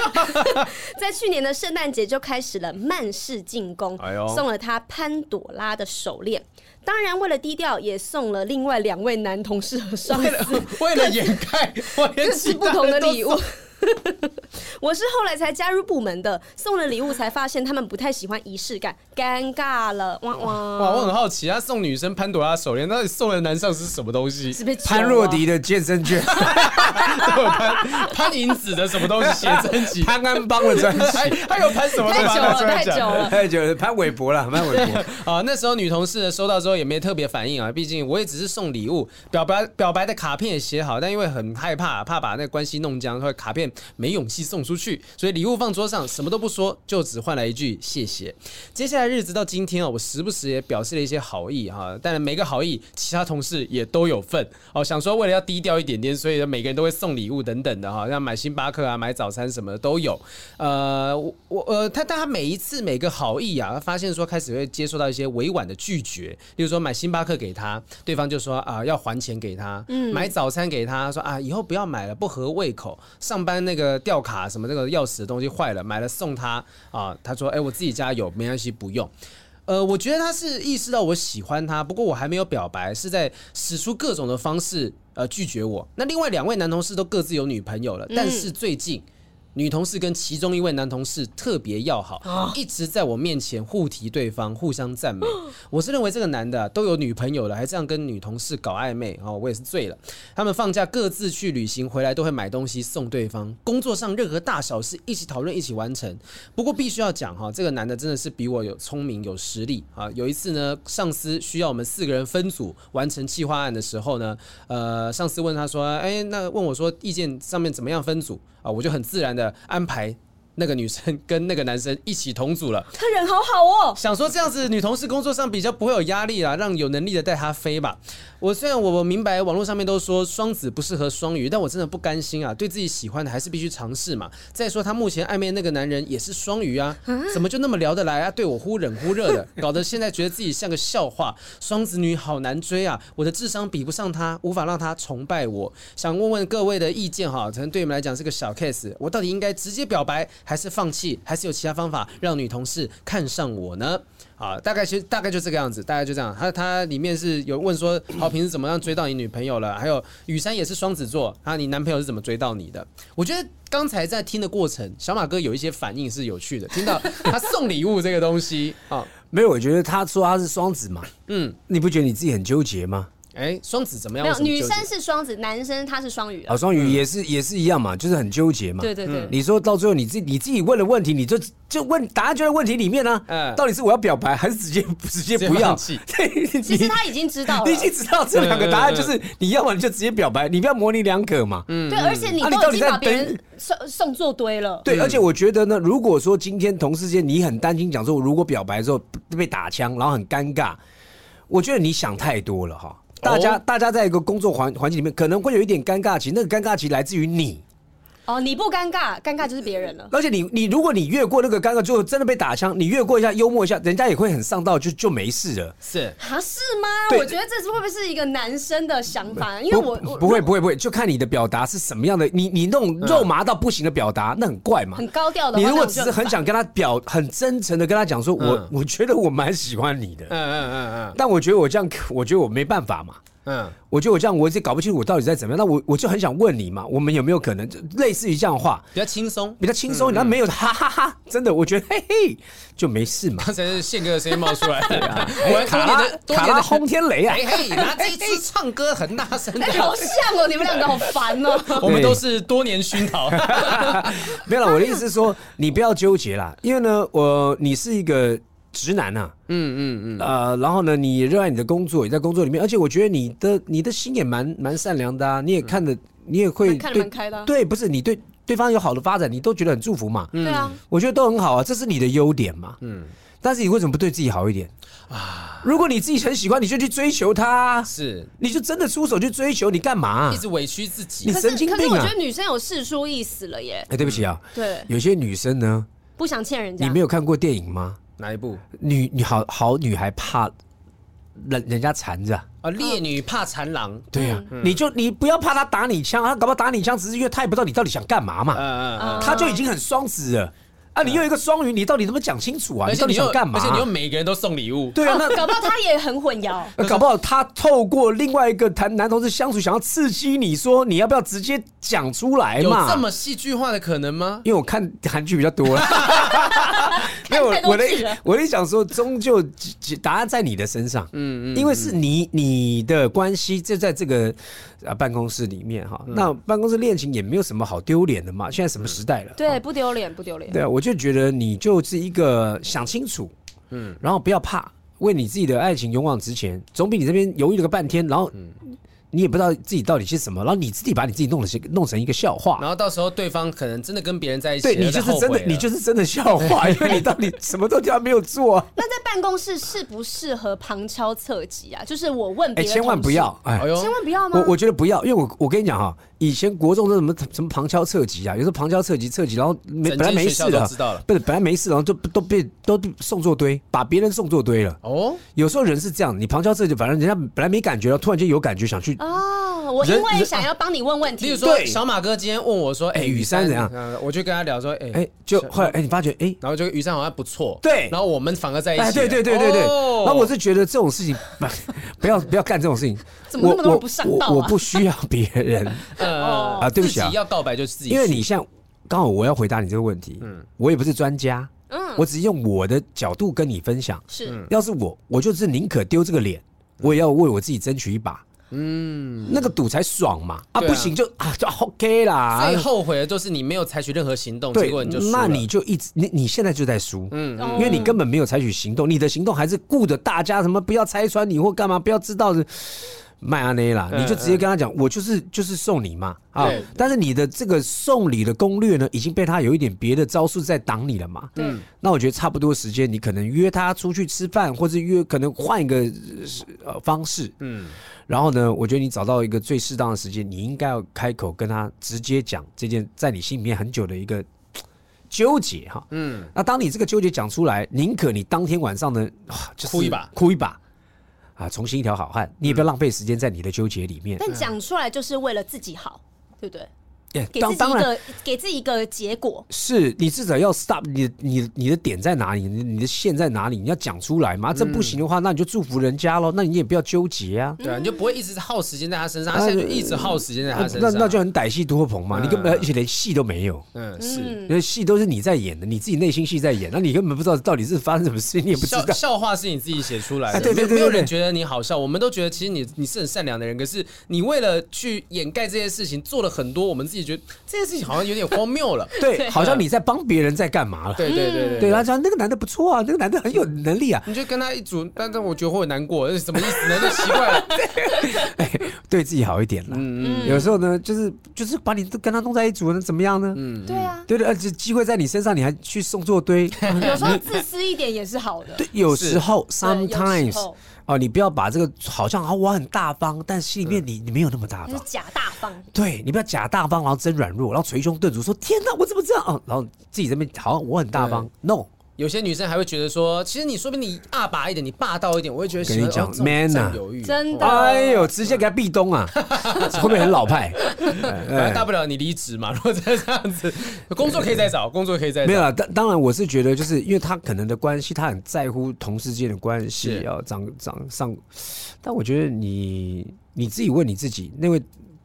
[SPEAKER 4] 在去年的圣诞节就开始了慢式进攻，哎，送了他潘朵拉的手链。当然，为了低调，也送了另外两位男同事和上司，
[SPEAKER 2] 为了掩盖，
[SPEAKER 4] 这是不同的礼物。我是后来才加入部门的，送了礼物才发现他们不太喜欢仪式感，尴尬了。哇哇！
[SPEAKER 2] 哇，我很好奇，他送女生潘朵拉手链，那你送的男上司是什么东西？
[SPEAKER 4] 是不是
[SPEAKER 3] 潘若迪的健身券？
[SPEAKER 2] 潘潘银子的什么东西？写真集？潘安邦的专辑？还有潘什么？
[SPEAKER 4] 太久了，太久了，
[SPEAKER 3] 太久了。潘玮柏了，潘玮柏。
[SPEAKER 2] 啊，那时候女同事收到之后也没特别反应啊，毕竟我也只是送礼物，表白表白的卡片也写好，但因为很害怕，怕把那个关系弄僵，所以卡片没勇气送出去，所以礼物放桌上，什么都不说，就只换来一句谢谢。接下来日子到今天啊，我时不时也表示了一些好意哈，但每个好意，其他同事也都有份哦。想说为了要低调一点点，所以每个人都会送礼物等等的哈，像买星巴克啊、买早餐什么的都有。呃，我我呃，他但他每一次每个好意啊，发现说开始会接受到一些委婉的拒绝，例如说买星巴克给他，对方就说啊要还钱给他；嗯，买早餐给他说啊以后不要买了，不合胃口。上班那个吊卡什么那个钥匙的东西坏了，买了送他啊。他说：“哎，我自己家有，没关系，不用。”呃，我觉得他是意识到我喜欢他，不过我还没有表白，是在使出各种的方式呃拒绝我。那另外两位男同事都各自有女朋友了，但是最近。女同事跟其中一位男同事特别要好，一直在我面前互提对方，互相赞美。我是认为这个男的都有女朋友了，还这样跟女同事搞暧昧哦，我也是醉了。他们放假各自去旅行，回来都会买东西送对方。工作上任何大小事一起讨论，一起完成。不过必须要讲哈，这个男的真的是比我有聪明有实力啊。有一次呢，上司需要我们四个人分组完成企划案的时候呢，呃，上司问他说：“哎，那问我说意见上面怎么样分组啊？”我就很自然的。安排。那个女生跟那个男生一起同组了，
[SPEAKER 4] 他人好好哦。
[SPEAKER 2] 想说这样子女同事工作上比较不会有压力啦，让有能力的带她飞吧。我虽然我明白网络上面都说双子不适合双鱼，但我真的不甘心啊，对自己喜欢的还是必须尝试嘛。再说他目前暧昧那个男人也是双鱼啊，怎么就那么聊得来啊？对我忽冷忽热的，搞得现在觉得自己像个笑话。双子女好难追啊，我的智商比不上他，无法让他崇拜我。想问问各位的意见哈，可能对你们来讲是个小 case，我到底应该直接表白？还是放弃，还是有其他方法让女同事看上我呢？啊，大概其实大概就这个样子，大概就这样。他他里面是有问说，好平是怎么样追到你女朋友了？还有雨山也是双子座，啊，你男朋友是怎么追到你的？我觉得刚才在听的过程，小马哥有一些反应是有趣的，听到他送礼物这个东西啊，
[SPEAKER 3] 没有，我觉得他说他是双子嘛，嗯，你不觉得你自己很纠结吗？
[SPEAKER 2] 哎，双子怎么样？
[SPEAKER 4] 没有，女生是双子，男生他是双鱼。
[SPEAKER 3] 啊，双鱼也是也是一样嘛，就是很纠结嘛。
[SPEAKER 4] 对对对。
[SPEAKER 3] 你说到最后，你自己你自己问的问题，你就就问答案就在问题里面呢。嗯。到底是我要表白，还是直接 直接不要？
[SPEAKER 4] 对，其实他已经知道了，
[SPEAKER 3] 你已经知道这两个答案，就是你要么你就直接表白，你不要模棱两可嘛。
[SPEAKER 4] 嗯。对，而且你都已经把别人送送作堆了。
[SPEAKER 3] 对，而且我觉得呢，如果说今天同事间你很担心，讲说我如果表白之后被打枪，然后很尴尬，我觉得你想太多了哈。大家，大家在一个工作环环境里面，可能会有一点尴尬期。那个尴尬期来自于你。
[SPEAKER 4] 哦，你不尴尬，尴尬就是别人了。
[SPEAKER 3] 而且你你如果你越过那个尴尬，就真的被打枪，你越过一下幽默一下，人家也会很上道，就就没事了。
[SPEAKER 2] 是
[SPEAKER 4] 啊，是吗？我觉得这是会不会是一个男生的想法？因为我
[SPEAKER 3] 不，不会不会不会，就看你的表达是什么样的。你你那种肉麻到不行的表达，那很怪嘛。
[SPEAKER 4] 很高调的。
[SPEAKER 3] 你如果只是很想跟他表，很真诚的跟他讲说，我我觉得我蛮喜欢你的。嗯嗯嗯嗯。但我觉得我这样，我觉得我没办法嘛。嗯，我觉得我这样，我也搞不清楚我到底在怎么样。那我我就很想问你嘛，我们有没有可能类似于这样的话，
[SPEAKER 2] 比较轻松，
[SPEAKER 3] 比较轻松，然后没有哈哈哈，真的，我觉得 嘿嘿就没事嘛。
[SPEAKER 2] 刚才是宪哥的声音冒出来，
[SPEAKER 3] 我卡拉卡拉轰天雷啊，
[SPEAKER 2] 嘿嘿，那这一次唱歌很大声，
[SPEAKER 4] 哎，好像哦，你们两个好烦哦。
[SPEAKER 2] 我们都是多年熏陶，
[SPEAKER 3] 没有了。我的意思是说，你不要纠结啦，因为呢，我你是一个。直男呐、啊，嗯嗯嗯，呃，然后呢，你热爱你的工作，也在工作里面，而且我觉得你的你的心也蛮蛮善良的啊，你也看的，你也会
[SPEAKER 4] 看开的、啊，
[SPEAKER 3] 对，不是你对对方有好的发展，你都觉得很祝福嘛，
[SPEAKER 4] 对啊，
[SPEAKER 3] 我觉得都很好啊，这是你的优点嘛，嗯，但是你为什么不对自己好一点？啊？如果你自己很喜欢，你就去追求他，
[SPEAKER 2] 是，
[SPEAKER 3] 你就真的出手去追求，你干嘛、啊？
[SPEAKER 2] 一直委屈自己，
[SPEAKER 3] 你神经病啊！可是
[SPEAKER 4] 我觉得女生有释出意思了耶，
[SPEAKER 3] 哎，对不起啊，
[SPEAKER 4] 对，
[SPEAKER 3] 有些女生呢，
[SPEAKER 4] 不想欠人家，
[SPEAKER 3] 你没有看过电影吗？
[SPEAKER 2] 哪一部？
[SPEAKER 3] 女女好好女孩怕人人家缠着
[SPEAKER 2] 啊，烈女怕缠狼。
[SPEAKER 3] 对呀，你就你不要怕他打你枪，他搞不好打你枪，只是因为他也不知道你到底想干嘛嘛。嗯嗯，他就已经很双子了。啊！你又一个双鱼，你到底怎么讲清楚啊？你到底想干嘛？
[SPEAKER 2] 而且你又每个人都送礼物，
[SPEAKER 3] 对啊，那
[SPEAKER 4] 搞不好他也很混淆。
[SPEAKER 3] 搞不好他透过另外一个谈男同志相处，想要刺激你说，你要不要直接讲出来嘛？
[SPEAKER 2] 有这么戏剧化的可能吗？
[SPEAKER 3] 因为我看韩剧比较多了。没有我的我的想说，终究答案在你的身上。嗯嗯，因为是你你的关系就在这个啊办公室里面哈。那办公室恋情也没有什么好丢脸的嘛。现在什么时代了？
[SPEAKER 4] 对，不丢脸，不丢脸。
[SPEAKER 3] 对啊，我。就觉得你就是一个想清楚，嗯，然后不要怕，为你自己的爱情勇往直前，总比你这边犹豫了个半天，然后你也不知道自己到底是什么，然后你自己把你自己弄成弄成一个笑话，
[SPEAKER 2] 然后到时候对方可能真的跟别人在一起，
[SPEAKER 3] 对你就是真的，你就是真的笑话，因为你到底 什么都叫没有做啊。
[SPEAKER 4] 那在办公室适不适合旁敲侧击啊？就是我问别人，哎，
[SPEAKER 3] 千万不要，哎，
[SPEAKER 4] 千万不要吗？
[SPEAKER 3] 我我觉得不要，因为我我跟你讲哈。以前国中的什么什么旁敲侧击啊，有时候旁敲侧击侧击，然后没本来没事的，不是本来没事，然后就都被都送作堆，把别人送作堆了。哦，有时候人是这样，你旁敲侧击，反正人家本来没感觉了，突然间有感觉想去。
[SPEAKER 4] 哦，我因为想要帮你问问题。
[SPEAKER 2] 比如说，小马哥今天问我说：“哎，雨山怎样？”我就跟他聊说：“哎
[SPEAKER 3] 哎，就后来哎，你发觉哎，
[SPEAKER 2] 然后就雨山好像不错。”
[SPEAKER 3] 对，
[SPEAKER 2] 然后我们反而在一起。
[SPEAKER 3] 对对对对对。然后我是觉得这种事情 不要不要干这种事情。
[SPEAKER 4] 怎么那么多人不上道
[SPEAKER 3] 我不需要别人。呃啊，对不起。
[SPEAKER 2] 啊要告白就是自己，
[SPEAKER 3] 因为你像刚好我要回答你这个问题，嗯，我也不是专家，嗯，我只是用我的角度跟你分享。
[SPEAKER 4] 是，
[SPEAKER 3] 要是我，我就是宁可丢这个脸，我也要为我自己争取一把，嗯，那个赌才爽嘛。啊，不行就 啊就 OK 啦。
[SPEAKER 2] 最后悔的就是你没有采取任何行动，结果你就输。
[SPEAKER 3] 那你就一直你你现在就在输，嗯，因为你根本没有采取行动，你的行动还是顾着大家什么不要拆穿你或干嘛，不要知道是。麦阿内啦，你就直接跟他讲，我就是就是送你嘛啊！但是你的这个送礼的攻略呢，已经被他有一点别的招数在挡你了嘛。嗯，那我觉得差不多时间，你可能约他出去吃饭，或者约可能换一个呃方式。嗯，然后呢，我觉得你找到一个最适当的时间，你应该要开口跟他直接讲这件在你心里面很久的一个 纠结哈。嗯，那当你这个纠结讲出来，宁可你当天晚上呢，
[SPEAKER 2] 哭一把，
[SPEAKER 3] 哭一把。啊，重新一条好汉，你也不要浪费时间在你的纠结里面。
[SPEAKER 4] 但讲出来就是为了自己好，对不对？给自己一个给自己一个结果，
[SPEAKER 3] 是你至少要 stop 你你你的点在哪里？你你的线在哪里？你要讲出来嘛。这不行的话，那你就祝福人家喽。那你也不要纠结啊，对啊，
[SPEAKER 2] 你就不会一直耗时间在他身上，他现在就一直耗时间在他身上，
[SPEAKER 3] 那那就很歹戏多棚嘛。你根本而且连戏都没有，嗯，是，因为戏都是你在演的，你自己内心戏在演，那你根本不知道到底是发生什么事，你也不知道。
[SPEAKER 2] 笑话是你自己写出来的，对对对，没有人觉得你好笑，我们都觉得其实你你是很善良的人，可是你为了去掩盖这些事情，做了很多我们自己觉得这件事情。好像有点荒谬了，
[SPEAKER 3] 对，好像你在帮别人在干嘛了，
[SPEAKER 2] 对对对对，
[SPEAKER 3] 对他讲那个男的不错啊，那个男的很有能力啊，
[SPEAKER 2] 你就跟他一组，但是我觉得会很难过，什么意思呢？就奇怪。了，
[SPEAKER 3] 哎，对自己好一点了，嗯嗯，有时候呢，就是就是把你都跟他弄在一组，那怎么样呢？嗯，
[SPEAKER 4] 对啊，
[SPEAKER 3] 对对，而且机会在你身上，你还去送作堆，
[SPEAKER 4] 有时候自私一点也是好的，
[SPEAKER 3] 对，有时候。sometimes。哦，你不要把这个好像啊，我很大方，但心里面你你没有那么大方，
[SPEAKER 4] 假大方。
[SPEAKER 3] 对，你不要假大方，然后真软弱，然后捶胸顿足说：“天哪，我怎么这样？”然后自己这边好像我很大方，no。
[SPEAKER 2] 有些女生还会觉得说，其实你说不定你阿爸一点，你霸道一点，我会觉得
[SPEAKER 3] 跟你讲 man 啊，
[SPEAKER 4] 真的，
[SPEAKER 3] 哎呦，直接给他壁咚啊，会不会很老派？
[SPEAKER 2] 大不了你离职嘛，如果再这样子，工作可以再找，工作可以再找。
[SPEAKER 3] 没有啊，当当然我是觉得，就是因为他可能的关系，他很在乎同事间的关系要长长上，但我觉得你你自己问你自己，那位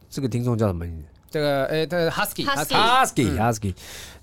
[SPEAKER 3] 这个听众叫什么名字？
[SPEAKER 2] 这个诶，这个
[SPEAKER 3] Husky，Husky，Husky，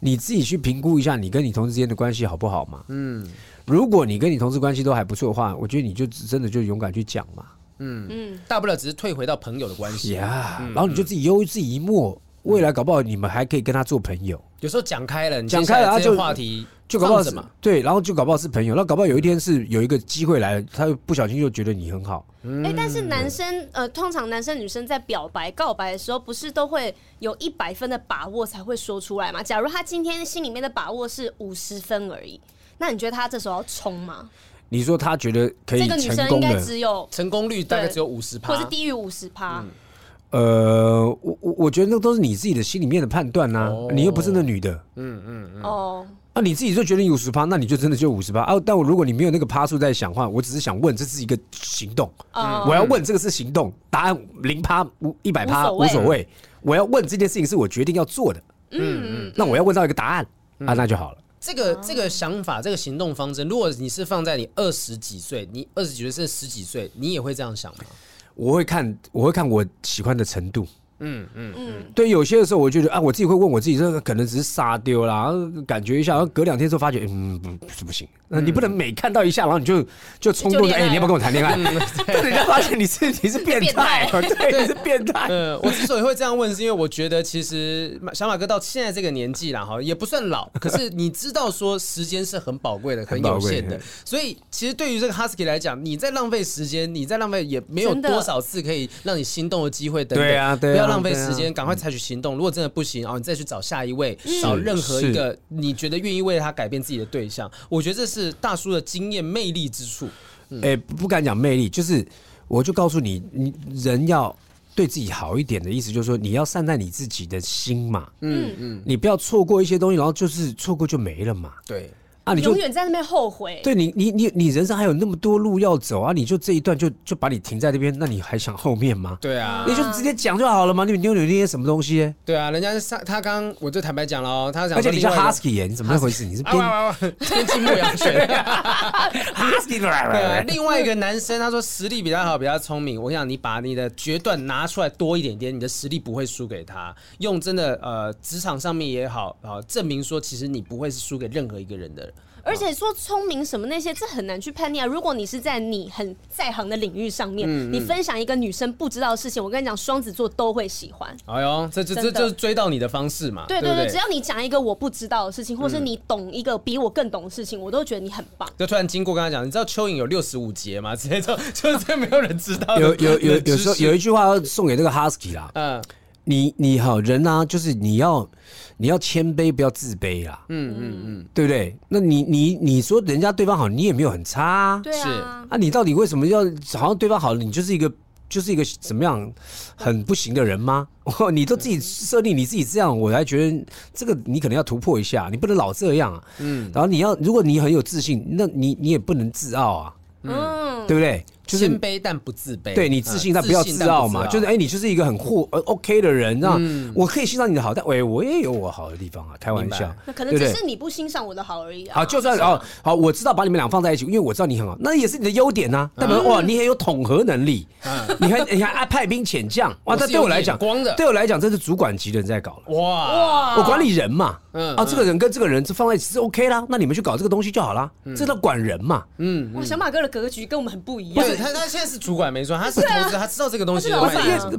[SPEAKER 3] 你自己去评估一下，你跟你同事之间的关系好不好嘛？嗯，如果你跟你同事关系都还不错的话，我觉得你就真的就勇敢去讲嘛。
[SPEAKER 2] 嗯嗯，大不了只是退回到朋友的关系
[SPEAKER 3] 呀。然后你就自己悠自己一默，未来搞不好你们还可以跟他做朋友。
[SPEAKER 2] 有时候讲开了，讲开了，他就话题
[SPEAKER 3] 就搞不好什么？对，然后就搞不好是朋友。那搞不好有一天是有一个机会来了，他又不小心就觉得你很好。
[SPEAKER 4] 哎，但是男生呃，通常男生女生在表白告白的时候，不是都会有一百分的把握才会说出来吗？假如他今天心里面的把握是五十分而已，那你觉得他这时候要冲吗？
[SPEAKER 3] 你说他觉得可以成功的，这个女生应该
[SPEAKER 4] 只有
[SPEAKER 2] 成功率大概只有五十趴，
[SPEAKER 4] 或是低于五十趴。
[SPEAKER 3] 呃，我我我觉得那都是你自己的心里面的判断呐，你又不是那女的，嗯嗯嗯，哦，那你自己就觉得你五十趴，那你就真的就五十趴。啊。但我如果你没有那个趴数在想的话，我只是想问，这是一个行动，我要问这个是行动，答案零趴无一百趴无所谓，我要问这件事情是我决定要做的，嗯嗯，那我要问到一个答案啊，那就好了。
[SPEAKER 2] 这个这个想法，这个行动方针，如果你是放在你二十几岁，你二十几岁甚至十几岁，你也会这样想吗？
[SPEAKER 3] 我会看，我会看我喜欢的程度。嗯嗯嗯，对，有些的时候我就觉得啊，我自己会问我自己，这个可能只是沙丢啦，感觉一下，然后隔两天之后发觉，嗯，不是不行。那你不能每看到一下，然后你就就冲动的，哎，你要不要跟我谈恋爱？被 人家发现你是你是变态，对，你是变态。
[SPEAKER 2] 嗯，我之所以会这样问，是因为我觉得其实小马哥到现在这个年纪了哈，也不算老，可是你知道说时间是很宝贵的，很有限的，所以其实对于这个 Husky 来讲，你在浪费时间，你在浪费也没有多少次可以让你心动的机会等等。
[SPEAKER 3] 对啊，对啊。
[SPEAKER 2] 浪费时间，赶快采取行动。如果真的不行哦，你再去找下一位，找任何一个你觉得愿意为他改变自己的对象。我觉得这是大叔的经验魅力之处。
[SPEAKER 3] 哎，不敢讲魅力，就是我就告诉你，你人要对自己好一点的意思，就是说你要善待你自己的心嘛。嗯嗯，你不要错过一些东西，然后就是错过就没了嘛。
[SPEAKER 2] 对。
[SPEAKER 4] 啊！你永远在那边后悔。
[SPEAKER 3] 对你，你你你人生还有那么多路要走啊！你就这一段就就把你停在那边，那你还想后面吗？
[SPEAKER 2] 对啊，
[SPEAKER 3] 你就直接讲就好了嘛！你扭扭捏捏什么东西？
[SPEAKER 2] 对啊，人家上他刚我就坦白讲了，他讲
[SPEAKER 3] 而且你叫 Husky 耶，你怎么那回事？你是边
[SPEAKER 2] 边境牧羊犬？Husky 对啊，另外一个男生他说实力比较好，比较聪明。我想你把你的决断拿出来多一点点，你的实力不会输给他。用真的呃，职场上面也好啊，证明说其实你不会是输给任何一个人的。
[SPEAKER 4] 而且说聪明什么那些，这很难去判定啊。如果你是在你很在行的领域上面，嗯嗯、你分享一个女生不知道的事情，我跟你讲，双子座都会喜欢。
[SPEAKER 2] 哎呦，这这这就是追到你的方式嘛？
[SPEAKER 4] 对对对，只要你讲一个我不知道的事情，或是你懂一个比我更懂的事情，我都觉得你很棒。
[SPEAKER 2] 就突然经过跟他讲，你知道蚯蚓有六十五节吗？直接就就是没有人知道。
[SPEAKER 3] 有有 有有时候有一句话要送给这个 Husky 啦，嗯，你你好人啊，就是你要。你要谦卑，不要自卑啦。嗯嗯嗯，对不对？那你你你说人家对方好，你也没有很差啊。
[SPEAKER 4] 对啊。
[SPEAKER 3] 是啊，你到底为什么要好像对方好，你就是一个就是一个怎么样很不行的人吗？你都自己设定你自己这样，我还觉得这个你可能要突破一下，你不能老这样啊。嗯。然后你要，如果你很有自信，那你你也不能自傲啊。嗯。对不对？就是
[SPEAKER 2] 谦卑但不自卑，
[SPEAKER 3] 对你自信但不要自傲嘛。就是哎，你就是一个很酷呃 OK 的人，那我可以欣赏你的好，但喂，我也有我好的地方啊，开玩笑。
[SPEAKER 4] 那可能只是你不欣赏我的好而已啊。
[SPEAKER 3] 好，就算哦好，我知道把你们俩放在一起，因为我知道你很好，那也是你的优点呐。代表哇，你很有统合能力，你还你还爱派兵遣将哇，这对我来讲，光的对我来讲，这是主管级的人在搞了哇。哇，我管理人嘛，嗯啊，这个人跟这个人是放在一起是 OK 啦，那你们去搞这个东西就好啦，这叫管人嘛，嗯
[SPEAKER 4] 哇，小马哥的格局跟我们很不一样，不
[SPEAKER 2] 是他他现在是主。管没错，他是投资，他知道这个东西的。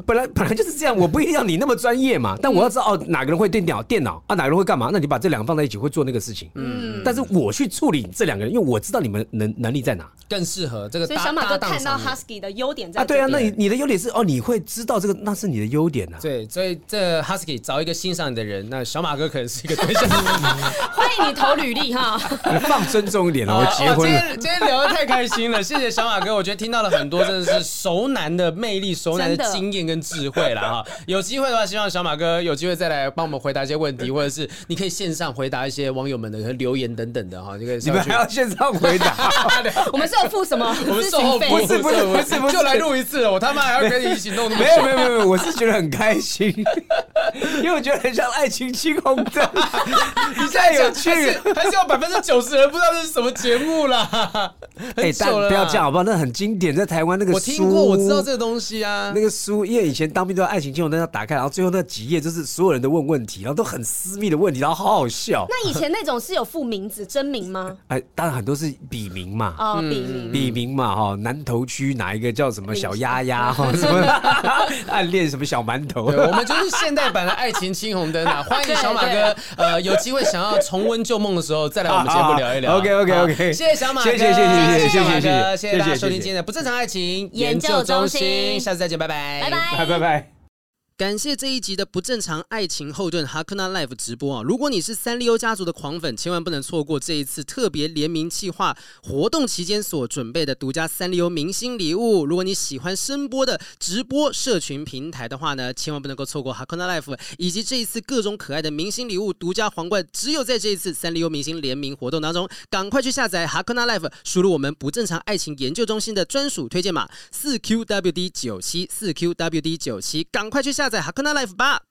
[SPEAKER 3] 本来本来就是这样，我不一定要你那么专业嘛，但我要知道哦，哪个人会电脑电脑啊，哪个人会干嘛？那你把这两个放在一起会做那个事情。嗯，但是我去处理这两个人，因为我知道你们能能力在哪，
[SPEAKER 2] 更适合这个。
[SPEAKER 4] 所以小马哥看到 Husky 的优点在啊，
[SPEAKER 3] 对啊，那你你的优点是哦，你会知道这个，那是你的优点啊。
[SPEAKER 2] 对，所以这 Husky 找一个欣赏你的人，那小马哥可能是一个对象。
[SPEAKER 4] 欢迎你投履历哈，
[SPEAKER 3] 你放尊重一点了，我结婚了。
[SPEAKER 2] 今天今天聊的太开心了，谢谢小马哥，我觉得听到了很多真的是熟男。的魅力、熟男的经验跟智慧了哈，有机会的话，希望小马哥有机会再来帮我们回答一些问题，或者是你可以线上回答一些网友们的留言等等的哈。这个
[SPEAKER 3] 你们还要线上回答？
[SPEAKER 4] 我们是要付 什么？
[SPEAKER 2] 我们售后不是不是不是不是，就来录一次，我他妈还要跟你一起弄？
[SPEAKER 3] 没有没有没有，我是觉得很开心。因为我觉得很像爱情青红灯，你太有趣了，
[SPEAKER 5] 还是有百分之九十人不知道这是什么节目啦。哎，
[SPEAKER 3] 但不要这样好不好？那很经典，在台湾那个书，
[SPEAKER 5] 我听过，我知道这个东西啊。
[SPEAKER 3] 那个书，因为以前当兵都要爱情青红灯要打开，然后最后那几页就是所有人都问问题，然后都很私密的问题，然后好好笑。
[SPEAKER 4] 那以前那种是有附名字真名吗？
[SPEAKER 3] 哎，当然很多是笔名嘛。
[SPEAKER 4] 哦，笔名，
[SPEAKER 3] 笔名嘛，哈，南头区哪一个叫什么小丫丫哈？什么 暗恋什么小馒头？
[SPEAKER 5] 我们就是现代版的爱情青红灯啊！欢迎小马哥，呃，有机会想要重温旧梦的时候，再来我们节目聊一聊。
[SPEAKER 3] OK OK OK，
[SPEAKER 5] 谢谢小马哥，
[SPEAKER 3] 谢谢谢谢谢谢谢谢
[SPEAKER 5] 谢谢大家收听今天的不正常爱情研究中心，下次再见，拜。拜，
[SPEAKER 4] 拜。拜，
[SPEAKER 3] 拜拜拜。
[SPEAKER 2] 感谢这一集的不正常爱情后盾 Hakuna Life 直播啊！如果你是三丽鸥家族的狂粉，千万不能错过这一次特别联名企划活动期间所准备的独家三丽鸥明星礼物。如果你喜欢声波的直播社群平台的话呢，千万不能够错过 Hakuna Life 以及这一次各种可爱的明星礼物独家皇冠，只有在这一次三丽鸥明星联名活动当中，赶快去下载 Hakuna Life，输入我们不正常爱情研究中心的专属推荐码四 QWD 九七四 QWD 九七，赶快去下。下载 Hakuna Life 吧。